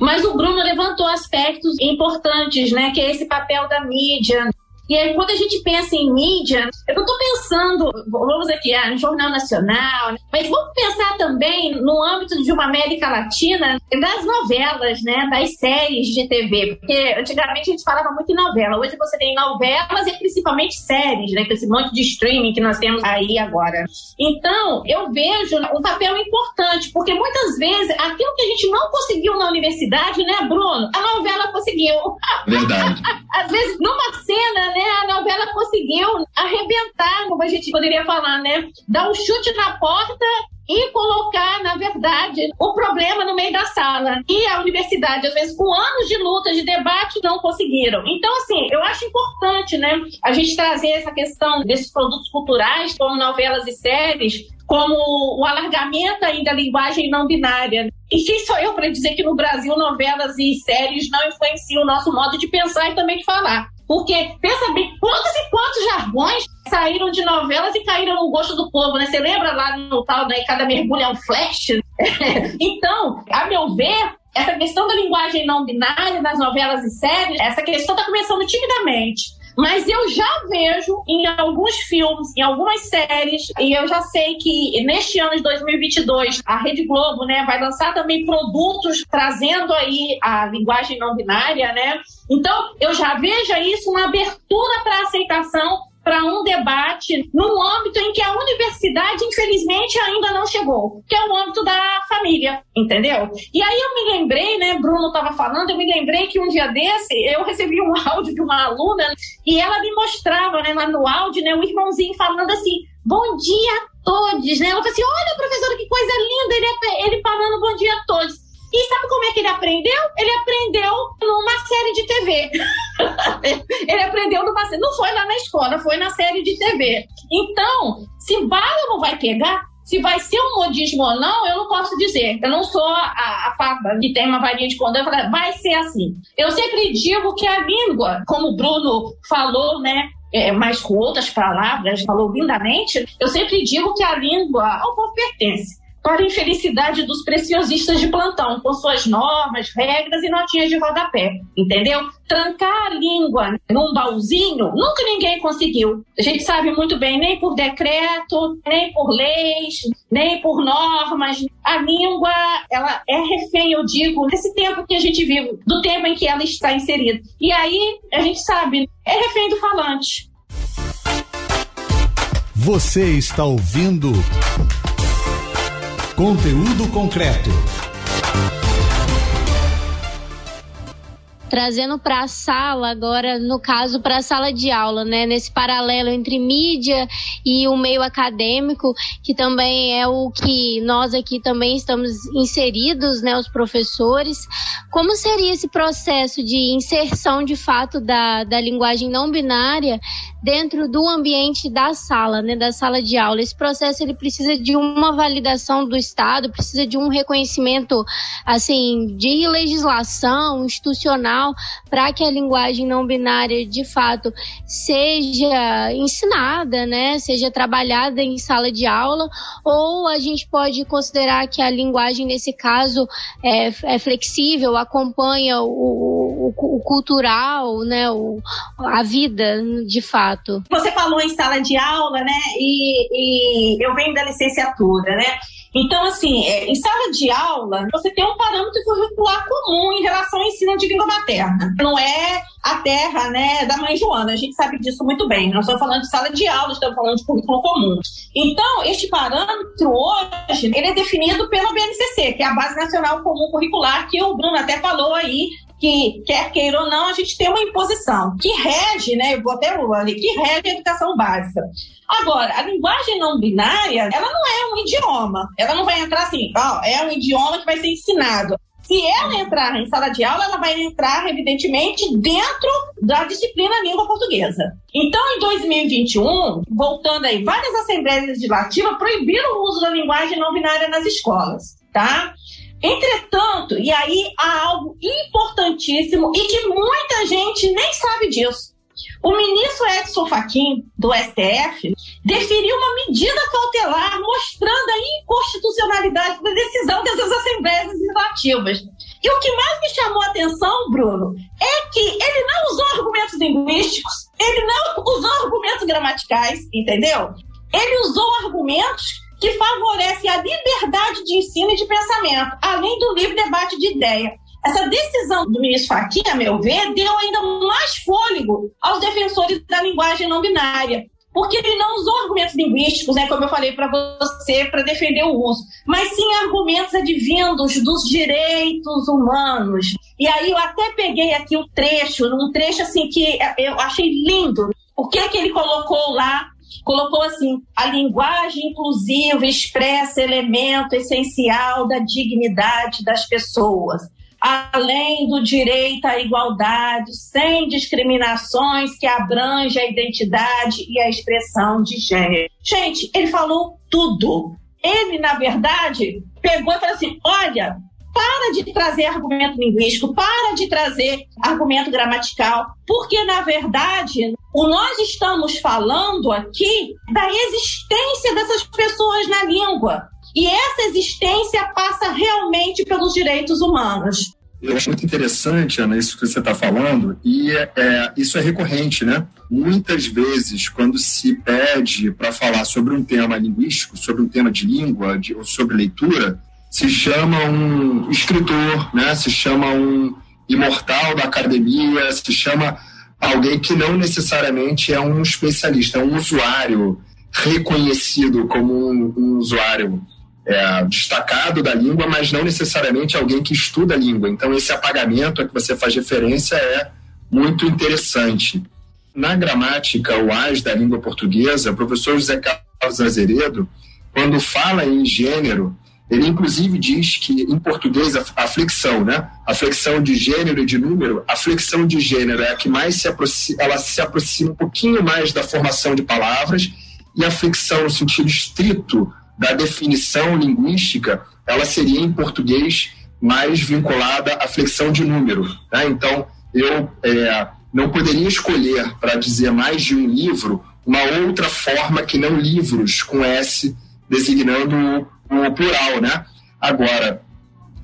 Mas o Bruno levantou aspectos importantes, né? Que é esse papel da mídia. E aí, quando a gente pensa em mídia, eu não estou pensando, vamos aqui, ah, no Jornal Nacional, mas vamos pensar também no âmbito de uma América Latina, das novelas, né, das séries de TV, porque antigamente a gente falava muito em novela, hoje você tem novelas e principalmente séries, né, com esse monte de streaming que nós temos aí agora. Então, eu vejo um papel importante, porque muitas vezes aquilo que a gente não conseguiu na universidade, né, Bruno, a novela conseguiu. Verdade. Às vezes, numa cena, né, a novela conseguiu arrebentar, como a gente poderia falar, né, dar um chute na porta e colocar, na verdade, o problema no meio da sala. E a universidade, às vezes, com anos de luta, de debate, não conseguiram. Então, assim, eu acho importante, né, a gente trazer essa questão desses produtos culturais, como novelas e séries, como o alargamento ainda da linguagem não binária. E quem sou eu para dizer que no Brasil novelas e séries não influenciam o nosso modo de pensar e também de falar? Porque, pensa bem, quantos e quantos jargões saíram de novelas e caíram no gosto do povo, né? Você lembra lá no tal, né? Cada mergulho é um flash? então, a meu ver, essa questão da linguagem não binária nas novelas e séries, essa questão está começando timidamente. Mas eu já vejo em alguns filmes, em algumas séries, e eu já sei que neste ano de 2022 a Rede Globo, né, vai lançar também produtos trazendo aí a linguagem não binária, né? Então, eu já vejo isso uma abertura para aceitação para um debate num âmbito em que a universidade, infelizmente, ainda não chegou, que é o âmbito da família, entendeu? E aí eu me lembrei, né, Bruno estava falando, eu me lembrei que um dia desse eu recebi um áudio de uma aluna e ela me mostrava, né, lá no áudio, né, o irmãozinho falando assim, bom dia a todos, né? Ela falou assim, olha, professora, que coisa linda, ele, ele falando bom dia a todos. E sabe como é que ele aprendeu? Ele aprendeu numa série de TV. ele aprendeu numa série. Não foi lá na escola, foi na série de TV. Então, se bala não vai pegar, se vai ser um modismo ou não, eu não posso dizer. Eu não sou a, a fada que tem uma varinha de condão. Vai ser assim. Eu sempre digo que a língua, como o Bruno falou, né? É, mas com outras palavras, falou lindamente, eu sempre digo que a língua ao povo pertence para a infelicidade dos preciosistas de plantão, com suas normas, regras e notinhas de rodapé, entendeu? Trancar a língua num baúzinho, nunca ninguém conseguiu. A gente sabe muito bem, nem por decreto, nem por leis, nem por normas. A língua, ela é refém, eu digo, desse tempo que a gente vive, do tempo em que ela está inserida. E aí, a gente sabe, é refém do falante. Você está ouvindo Conteúdo concreto. trazendo para a sala agora, no caso para a sala de aula, né, nesse paralelo entre mídia e o meio acadêmico, que também é o que nós aqui também estamos inseridos, né, os professores. Como seria esse processo de inserção de fato da, da linguagem não binária dentro do ambiente da sala, né, da sala de aula? Esse processo ele precisa de uma validação do Estado, precisa de um reconhecimento assim de legislação institucional para que a linguagem não binária de fato seja ensinada, né, seja trabalhada em sala de aula, ou a gente pode considerar que a linguagem nesse caso é, é flexível, acompanha o, o, o cultural, né, o, a vida de fato. Você falou em sala de aula, né, e, e eu venho da licenciatura, né? Então, assim, é, em sala de aula, você tem um parâmetro curricular comum em relação ao ensino de língua materna. Não é a terra né, da mãe Joana, a gente sabe disso muito bem. Nós estamos falando de sala de aula, estamos falando de currículo comum. Então, este parâmetro hoje, ele é definido pela BNCC, que é a Base Nacional Comum Curricular, que o Bruno até falou aí, que, quer queira ou não, a gente tem uma imposição que rege, né? Eu vou até ali, que rege a educação básica. Agora, a linguagem não binária, ela não é um idioma. Ela não vai entrar assim, ó, é um idioma que vai ser ensinado. Se ela entrar em sala de aula, ela vai entrar, evidentemente, dentro da disciplina língua portuguesa. Então, em 2021, voltando aí, várias assembleias legislativas proibiram o uso da linguagem não binária nas escolas, tá? Entretanto, e aí há algo importantíssimo e que muita gente nem sabe disso. O ministro Edson Fachin, do STF, deferiu uma medida cautelar mostrando a inconstitucionalidade da decisão dessas assembleias legislativas. E o que mais me chamou a atenção, Bruno, é que ele não usou argumentos linguísticos, ele não usou argumentos gramaticais, entendeu? Ele usou argumentos que favorecem a liberdade de ensino e de pensamento, além do livre debate de ideia. Essa decisão do ministro Fachin, a meu ver, deu ainda mais fôlego aos defensores da linguagem não binária, porque ele não usou argumentos linguísticos, né, como eu falei para você, para defender o uso, mas sim argumentos advindos dos direitos humanos. E aí eu até peguei aqui um trecho, um trecho assim que eu achei lindo. O que é que ele colocou lá colocou assim: a linguagem inclusiva expressa elemento essencial da dignidade das pessoas, além do direito à igualdade, sem discriminações que abrange a identidade e a expressão de gênero. Gente, ele falou tudo. Ele, na verdade, pegou e falou assim: olha, para de trazer argumento linguístico, para de trazer argumento gramatical, porque, na verdade, o nós estamos falando aqui da existência dessas pessoas na língua. E essa existência passa realmente pelos direitos humanos. Eu acho muito interessante, Ana, isso que você está falando, e é, é, isso é recorrente, né? Muitas vezes, quando se pede para falar sobre um tema linguístico, sobre um tema de língua, de, ou sobre leitura, se chama um escritor, né? se chama um imortal da academia, se chama alguém que não necessariamente é um especialista, é um usuário reconhecido como um, um usuário é, destacado da língua, mas não necessariamente alguém que estuda a língua. Então, esse apagamento a que você faz referência é muito interessante. Na gramática UAS da língua portuguesa, o professor José Carlos Azeredo, quando fala em gênero, ele, inclusive, diz que, em português, a, flexão, né? A flexão de gênero e de número, a flexão de gênero é a que mais se aproxima, ela se aproxima um pouquinho mais da formação de palavras, e a flexão, no sentido estrito da definição linguística, ela seria, em português, mais vinculada à flexão de número. Né? Então, eu é, não poderia escolher, para dizer mais de um livro, uma outra forma que não livros, com S, designando o plural, né? Agora,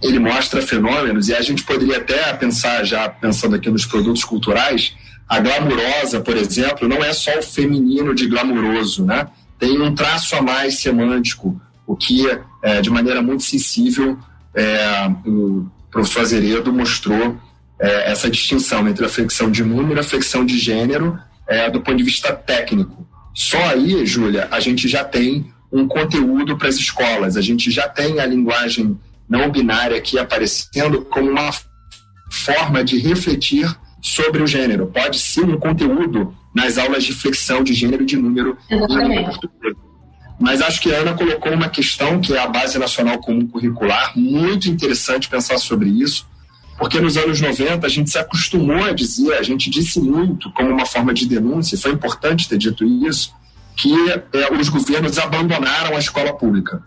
ele mostra fenômenos e a gente poderia até pensar, já pensando aqui nos produtos culturais, a glamurosa, por exemplo, não é só o feminino de glamuroso, né? Tem um traço a mais semântico, o que, é, de maneira muito sensível, é, o professor Azeredo mostrou é, essa distinção entre a flexão de número e a flexão de gênero é, do ponto de vista técnico. Só aí, Júlia, a gente já tem um conteúdo para as escolas. A gente já tem a linguagem não binária aqui aparecendo como uma forma de refletir sobre o gênero. Pode ser um conteúdo nas aulas de flexão de gênero e de número Mas acho que a Ana colocou uma questão que é a Base Nacional Comum Curricular, muito interessante pensar sobre isso, porque nos anos 90 a gente se acostumou a dizer, a gente disse muito como uma forma de denúncia, foi importante ter dito isso, que é, os governos abandonaram a escola pública.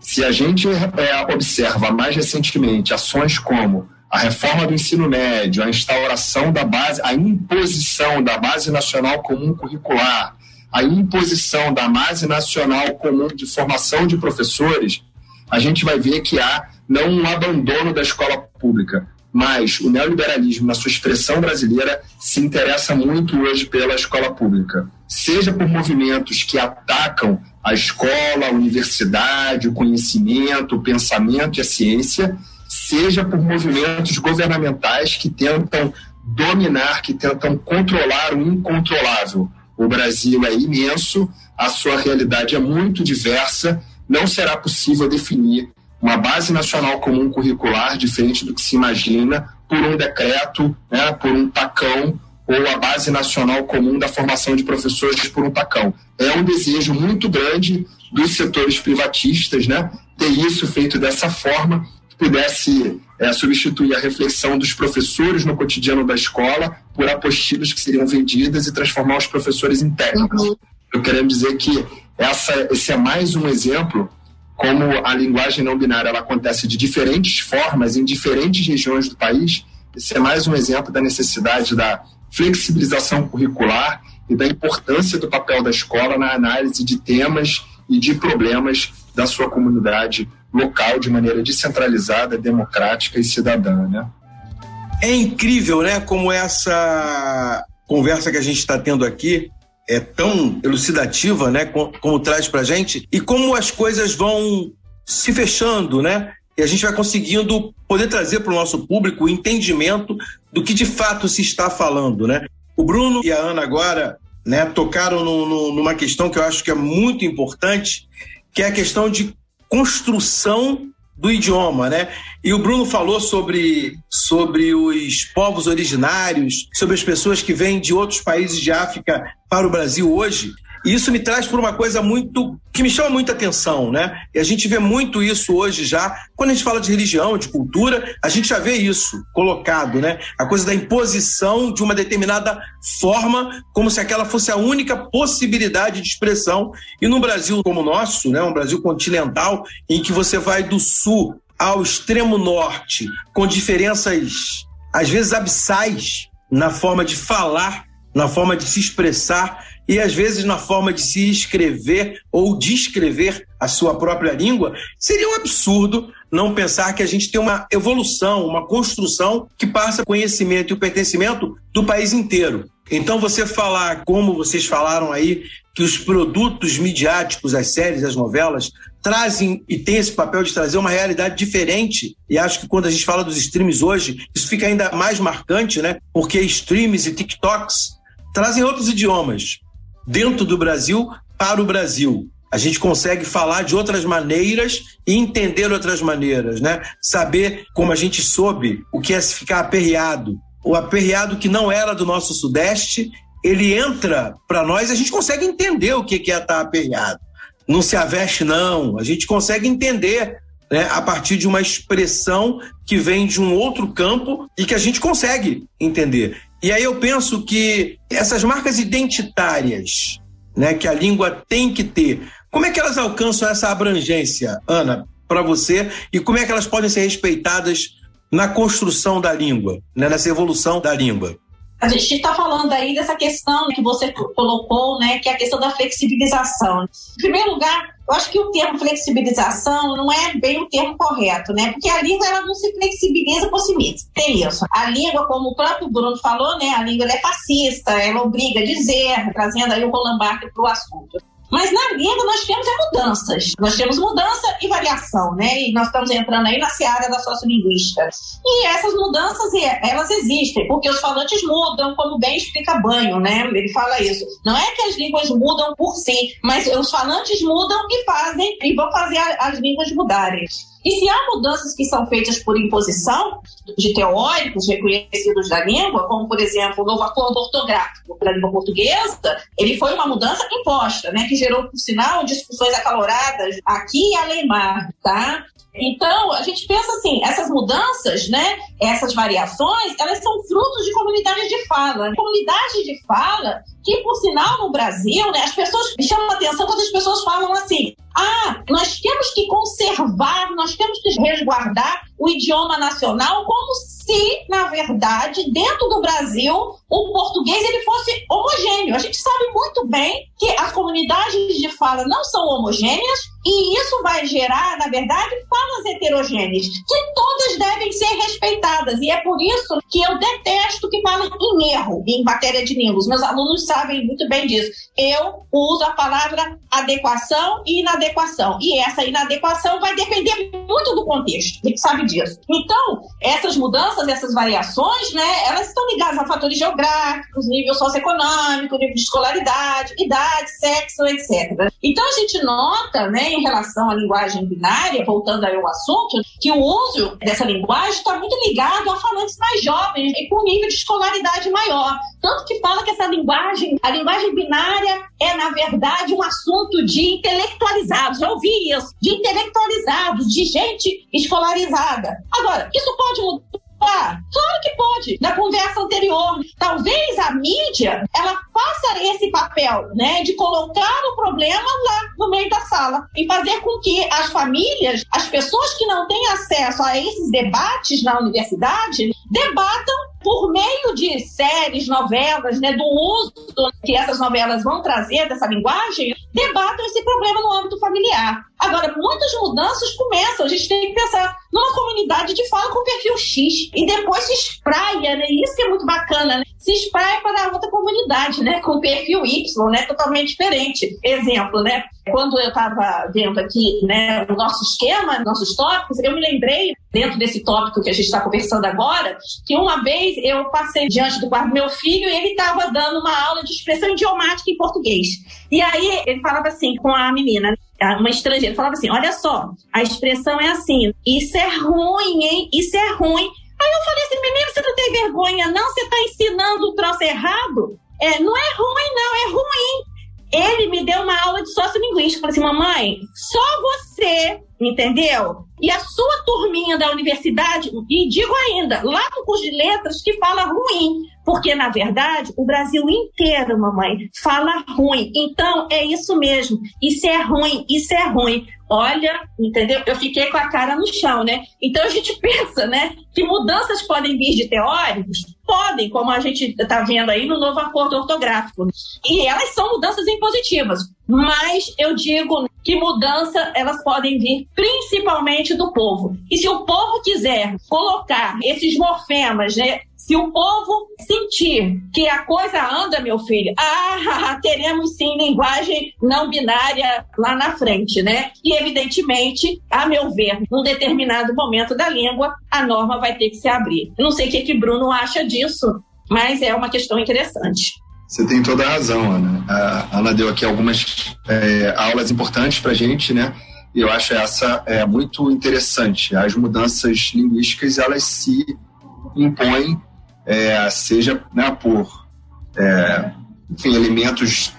Se a gente é, observa mais recentemente ações como a reforma do ensino médio, a instauração da base, a imposição da base nacional comum curricular, a imposição da base nacional comum de formação de professores, a gente vai ver que há não um abandono da escola pública, mas o neoliberalismo, na sua expressão brasileira, se interessa muito hoje pela escola pública seja por movimentos que atacam a escola, a universidade, o conhecimento, o pensamento e a ciência, seja por movimentos governamentais que tentam dominar, que tentam controlar o incontrolável. O Brasil é imenso, a sua realidade é muito diversa, não será possível definir uma base nacional comum curricular diferente do que se imagina por um decreto, né, por um tacão ou a base nacional comum da formação de professores por um tacão. É um desejo muito grande dos setores privatistas, né, ter isso feito dessa forma, que pudesse é, substituir a reflexão dos professores no cotidiano da escola por apostilas que seriam vendidas e transformar os professores em técnicos. Uhum. Eu quero dizer que essa, esse é mais um exemplo como a linguagem não binária ela acontece de diferentes formas em diferentes regiões do país. Esse é mais um exemplo da necessidade da flexibilização curricular e da importância do papel da escola na análise de temas e de problemas da sua comunidade local de maneira descentralizada, democrática e cidadã, né? É incrível, né, como essa conversa que a gente está tendo aqui é tão elucidativa, né, como, como traz para gente e como as coisas vão se fechando, né? E a gente vai conseguindo poder trazer para o nosso público o entendimento do que de fato se está falando, né? O Bruno e a Ana agora, né, tocaram no, no, numa questão que eu acho que é muito importante, que é a questão de construção do idioma, né? E o Bruno falou sobre, sobre os povos originários, sobre as pessoas que vêm de outros países de África para o Brasil hoje. E isso me traz por uma coisa muito que me chama muita atenção, né? E a gente vê muito isso hoje já. Quando a gente fala de religião, de cultura, a gente já vê isso colocado, né? A coisa da imposição de uma determinada forma, como se aquela fosse a única possibilidade de expressão. E num Brasil como o nosso, né? Um Brasil continental, em que você vai do sul ao extremo norte, com diferenças às vezes abissais na forma de falar, na forma de se expressar e às vezes na forma de se escrever ou descrever a sua própria língua, seria um absurdo não pensar que a gente tem uma evolução, uma construção que passa conhecimento e o pertencimento do país inteiro. Então você falar, como vocês falaram aí, que os produtos midiáticos, as séries, as novelas, trazem e têm esse papel de trazer uma realidade diferente. E acho que quando a gente fala dos streams hoje, isso fica ainda mais marcante, né? Porque streams e TikToks trazem outros idiomas dentro do Brasil para o Brasil. A gente consegue falar de outras maneiras e entender outras maneiras, né? Saber como a gente soube o que é ficar aperreado. O aperreado que não era do nosso Sudeste, ele entra para nós e a gente consegue entender o que é estar tá aperreado. Não se aveste, não. A gente consegue entender né, a partir de uma expressão que vem de um outro campo e que a gente consegue entender. E aí eu penso que essas marcas identitárias, né, que a língua tem que ter, como é que elas alcançam essa abrangência, Ana, para você, e como é que elas podem ser respeitadas na construção da língua, né, nessa evolução da língua? A gente está falando aí dessa questão que você colocou, né, que é a questão da flexibilização. Em primeiro lugar, eu acho que o termo flexibilização não é bem o termo correto, né? Porque a língua ela não se flexibiliza por si mesma. Tem isso. A língua, como o próprio Bruno falou, né? A língua é fascista, ela obriga a dizer, trazendo aí o Roland Barthes para o assunto. Mas na língua nós temos mudanças. Nós temos mudança e variação, né? E nós estamos entrando aí na seara da sociolinguística. E essas mudanças, elas existem, porque os falantes mudam, como bem explica Banho, né? Ele fala isso. Não é que as línguas mudam por si, mas os falantes mudam e fazem, e vão fazer as línguas mudarem. E se há mudanças que são feitas por imposição de teóricos reconhecidos da língua, como, por exemplo, o novo acordo ortográfico para a língua portuguesa, ele foi uma mudança imposta, né, que gerou, por sinal, discussões acaloradas aqui e além mar, tá? Então, a gente pensa assim, essas mudanças, né, essas variações, elas são frutos de comunidades de fala. Comunidades de fala que, por sinal, no Brasil, né, as pessoas chamam a atenção quando as pessoas falam assim: ah, nós temos que conservar, nós temos que resguardar o idioma nacional como se, na verdade, dentro do Brasil, o português ele fosse homogêneo. A gente sabe muito bem que as comunidades de fala não são homogêneas e isso vai gerar, na verdade, falas heterogêneas, que todas devem ser respeitadas. E é por isso que eu detesto que falem em erro em matéria de línguas. Meus alunos sabem muito bem disso. Eu uso a palavra adequação e inadequação. E essa inadequação vai depender muito do contexto. A gente sabe disso. Então, essas mudanças, essas variações, né, elas estão ligadas a fatores geográficos, nível socioeconômico, nível de escolaridade, idade, sexo, etc. Então, a gente nota, né, em relação à linguagem binária, voltando aí ao assunto, que o uso dessa linguagem está muito ligado a falantes mais jovens e com nível de escolaridade maior. Tanto que fala que essa linguagem, a linguagem binária é, na verdade, um assunto de intelectualizados. Já ouvi isso, de intelectualizados, de gente escolarizada. Agora, isso pode mudar claro que pode. Na conversa anterior, talvez a mídia ela faça esse papel, né, de colocar o problema lá no meio da sala e fazer com que as famílias, as pessoas que não têm acesso a esses debates na universidade, debatam por meio de séries, novelas, né, do uso que essas novelas vão trazer dessa linguagem, debatam esse problema no âmbito familiar. Agora, muitas mudanças começam. A gente tem que pensar numa comunidade de fala com perfil X e depois se espraia, né? Isso que é muito bacana, né? Se espraia para outra comunidade, né? Com perfil Y, né? Totalmente diferente. Exemplo, né? Quando eu estava vendo aqui, né, o nosso esquema, nossos tópicos, eu me lembrei dentro desse tópico que a gente está conversando agora, que uma vez eu passei diante do quarto do meu filho e ele estava dando uma aula de expressão idiomática em português. E aí ele falava assim com a menina, uma estrangeira, falava assim: Olha só, a expressão é assim, isso é ruim, hein? Isso é ruim. Aí eu falei assim: Menino, você não tem vergonha, não? Você está ensinando o troço errado? É, não é ruim, não, é ruim. Ele me deu uma aula de sociolinguística. Falei assim, mamãe, só você, entendeu? E a sua turminha da universidade, e digo ainda, lá no curso de letras, que fala ruim. Porque, na verdade, o Brasil inteiro, mamãe, fala ruim. Então, é isso mesmo. Isso é ruim, isso é ruim. Olha, entendeu? Eu fiquei com a cara no chão, né? Então a gente pensa, né, que mudanças podem vir de teóricos? Podem, como a gente está vendo aí no novo acordo ortográfico. E elas são mudanças impositivas. Mas eu digo que mudança elas podem vir principalmente do povo. E se o povo quiser colocar esses morfemas, né, se o povo sentir que a coisa anda, meu filho, ah, teremos sim linguagem não binária lá na frente, né? E evidentemente, a meu ver, num determinado momento da língua, a norma vai ter que se abrir. Eu não sei o que, que Bruno acha disso, mas é uma questão interessante. Você tem toda a razão, Ana. A Ana deu aqui algumas é, aulas importantes para gente, né? E eu acho essa é, muito interessante. As mudanças linguísticas, elas se impõem é, seja né, por é, enfim, elementos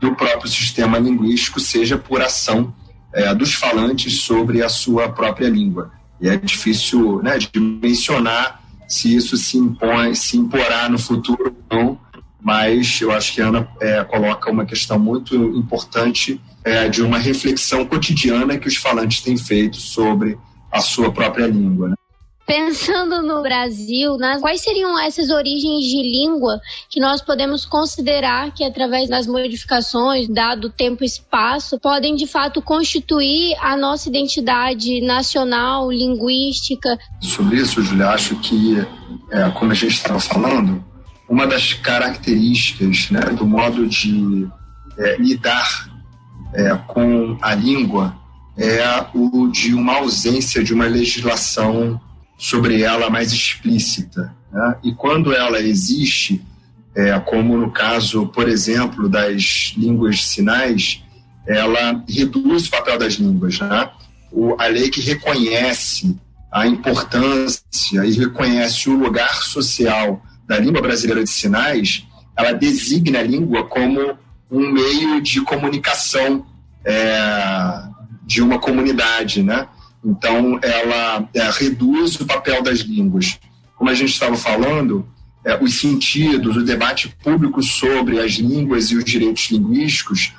do próprio sistema linguístico, seja por ação é, dos falantes sobre a sua própria língua. E é difícil né, de mencionar se isso se impõe, se imporá no futuro ou não, mas eu acho que a Ana é, coloca uma questão muito importante é, de uma reflexão cotidiana que os falantes têm feito sobre a sua própria língua. Né? Pensando no Brasil, né, quais seriam essas origens de língua que nós podemos considerar que, através das modificações, dado tempo e espaço, podem de fato constituir a nossa identidade nacional, linguística? Sobre isso, Julia, acho que, é, como a gente estava falando, uma das características né, do modo de é, lidar é, com a língua é o de uma ausência de uma legislação sobre ela mais explícita. Né? E quando ela existe, é, como no caso, por exemplo, das línguas sinais, ela reduz o papel das línguas. Né? O, a lei que reconhece a importância e reconhece o lugar social da língua brasileira de sinais, ela designa a língua como um meio de comunicação é, de uma comunidade, né? Então, ela é, reduz o papel das línguas. Como a gente estava falando, é, os sentidos, o debate público sobre as línguas e os direitos linguísticos,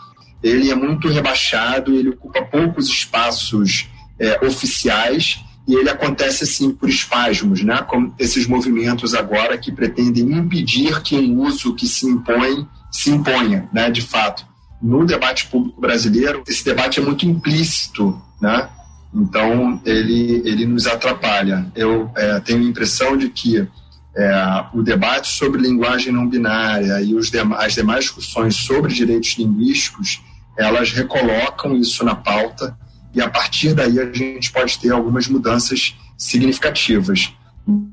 ele é muito rebaixado, ele ocupa poucos espaços é, oficiais e ele acontece assim por espasmos, né? Como esses movimentos agora que pretendem impedir que um uso que se impõe se imponha, né? De fato, no debate público brasileiro, esse debate é muito implícito, né? Então, ele, ele nos atrapalha. Eu é, tenho a impressão de que é, o debate sobre linguagem não binária e os as demais discussões sobre direitos linguísticos, elas recolocam isso na pauta e a partir daí a gente pode ter algumas mudanças significativas.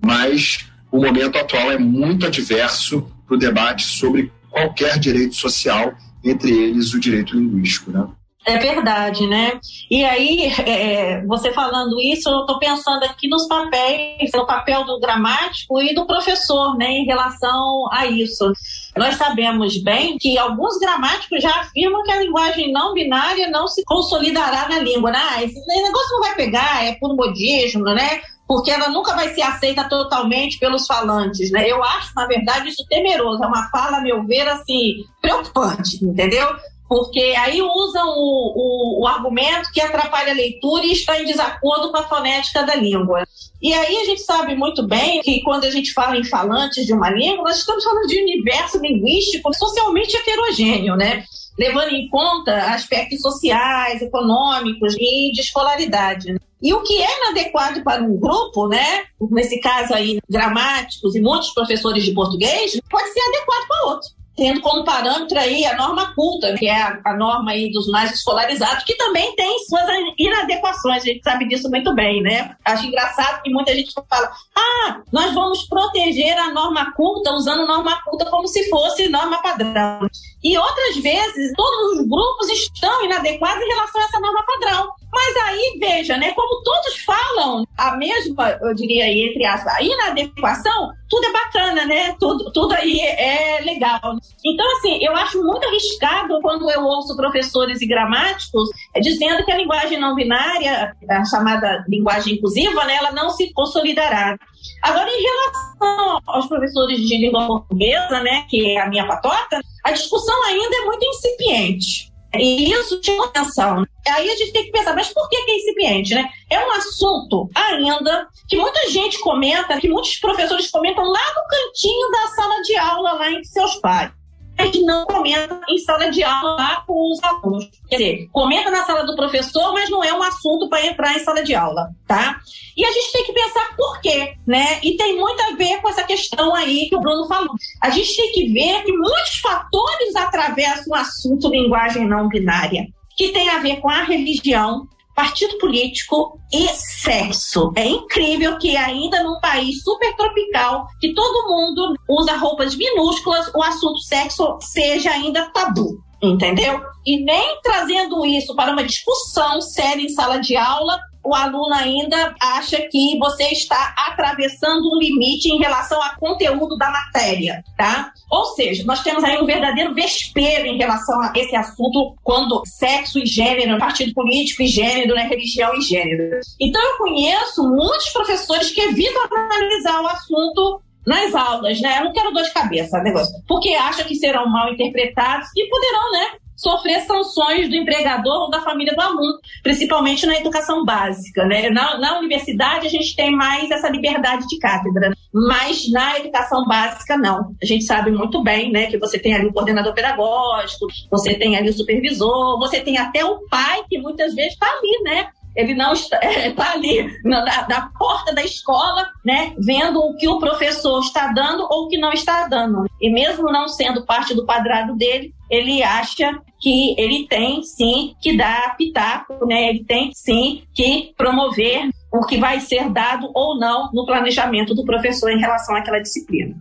Mas o momento atual é muito adverso para o debate sobre qualquer direito social, entre eles o direito linguístico. Né? É verdade, né? E aí, é, você falando isso, eu estou pensando aqui nos papéis, no papel do dramático e do professor, né, em relação a isso. Nós sabemos bem que alguns gramáticos já afirmam que a linguagem não binária não se consolidará na língua, né? Ah, esse negócio não vai pegar, é por modismo, né? Porque ela nunca vai ser aceita totalmente pelos falantes, né? Eu acho, na verdade, isso temeroso. É uma fala, a meu ver, assim, preocupante, entendeu? Porque aí usam o, o, o, argumento que atrapalha a leitura e está em desacordo com a fonética da língua. E aí a gente sabe muito bem que quando a gente fala em falantes de uma língua, nós estamos falando de um universo linguístico socialmente heterogêneo, né? levando em conta aspectos sociais, econômicos e de escolaridade. Né? E o que é inadequado para um grupo, né? Nesse caso aí, gramáticos e muitos professores de português, pode ser adequado para outro tendo como parâmetro aí a norma culta, que é a, norma aí dos mais escolarizados, que também tem suas inadequações, a gente sabe disso muito bem, né? Acho engraçado que muita gente fala, ah, nós vamos proteger a norma culta usando norma culta como se fosse norma padrão. E outras vezes, todos os grupos estão inadequados em relação a essa norma padrão. Mas aí, veja, né, como todos falam a mesma, eu diria aí, entre aspas, a inadequação, tudo é bacana, né? Tudo, tudo aí é legal. Então, assim, eu acho muito arriscado quando eu ouço professores e gramáticos dizendo que a linguagem não binária, a chamada linguagem inclusiva, né, ela não se consolidará. Agora, em relação aos professores de língua portuguesa, né, que é a minha patota, a discussão ainda é muito incipiente. E isso chama atenção. Aí a gente tem que pensar, mas por que, é incipiente, né? É um assunto ainda que muita gente comenta, que muitos professores comentam lá no cantinho da sala de aula, lá em seus pais gente não comenta em sala de aula lá com os alunos. Quer dizer, comenta na sala do professor, mas não é um assunto para entrar em sala de aula, tá? E a gente tem que pensar por quê, né? E tem muito a ver com essa questão aí que o Bruno falou. A gente tem que ver que muitos fatores atravessam o assunto linguagem não binária, que tem a ver com a religião, partido político e sexo. É incrível que ainda num país super tropical, que todo mundo usa roupas minúsculas, o assunto sexo seja ainda tabu. Entendeu? E nem trazendo isso para uma discussão séria em sala de aula, o aluno ainda acha que você está atravessando um limite em relação ao conteúdo da matéria, tá? Ou seja, nós temos aí um verdadeiro vespeiro em relação a esse assunto quando sexo e gênero, partido político e gênero, né, religião e gênero. Então eu conheço muitos professores que evitam analisar o assunto nas aulas, né? Eu não quero dor de cabeça, negócio, porque acham que serão mal interpretados e poderão, né, sofrer sanções do empregador ou da família do aluno, principalmente na educação básica. Né? Na, na universidade, a gente tem mais essa liberdade de cátedra, mas na educação básica, não. A gente sabe muito bem né, que você tem ali o coordenador pedagógico, você tem ali o supervisor, você tem até o pai, que muitas vezes está ali, né? Ele não está, está ali na, na, porta da escola, né, vendo o que o professor está dando ou o que não está dando. E mesmo não sendo parte do quadrado dele, ele acha que ele tem sim que dar pitaco, né? Ele tem sim que promover o que vai ser dado ou não no planejamento do professor em relação àquela disciplina.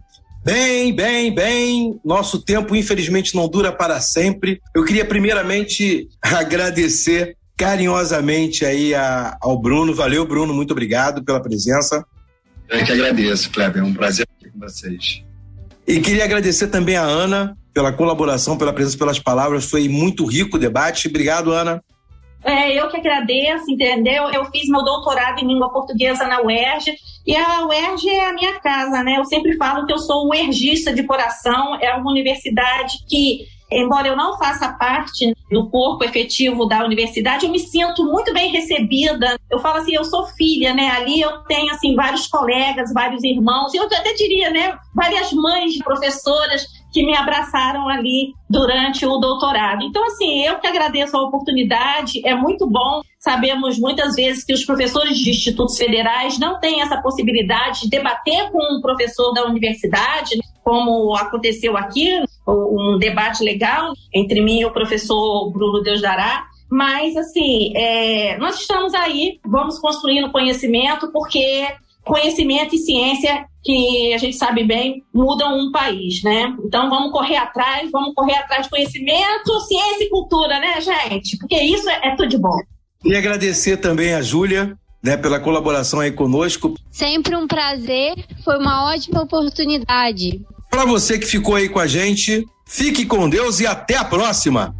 Bem, bem, bem. Nosso tempo, infelizmente, não dura para sempre. Eu queria, primeiramente, agradecer carinhosamente aí a, ao Bruno. Valeu, Bruno, muito obrigado pela presença. Eu que agradeço, Kleber. É um prazer estar aqui com vocês. E queria agradecer também a Ana pela colaboração, pela presença, pelas palavras. Foi muito rico o debate. Obrigado, Ana. É, eu que agradeço, entendeu? Eu fiz meu doutorado em língua portuguesa na UERJ e a UERJ é a minha casa, né? Eu sempre falo que eu sou UERJista de coração, é uma universidade que embora eu não faça parte do corpo efetivo da universidade, eu me sinto muito bem recebida. Eu falo assim, eu sou filha, né? Ali eu tenho assim vários colegas, vários irmãos, e eu até diria, né, várias mães, professoras que me abraçaram ali durante o doutorado. Então, assim, eu que agradeço a oportunidade, é muito bom. Sabemos muitas vezes que os professores de institutos federais não têm essa possibilidade de debater com um professor da universidade, como aconteceu aqui, um debate legal entre mim e o professor Bruno Deus Dará. Mas, assim, é, nós estamos aí, vamos construindo conhecimento, porque conhecimento e ciência, que a gente sabe bem, mudam um país, né? Então vamos correr atrás, vamos correr atrás de conhecimento, ciência e cultura, né, gente? Porque isso é, é tudo de bom. E agradecer também a Júlia, né, pela colaboração aí conosco. Sempre um prazer, foi uma ótima oportunidade. Para você que ficou aí com a gente, fique com Deus e até a próxima.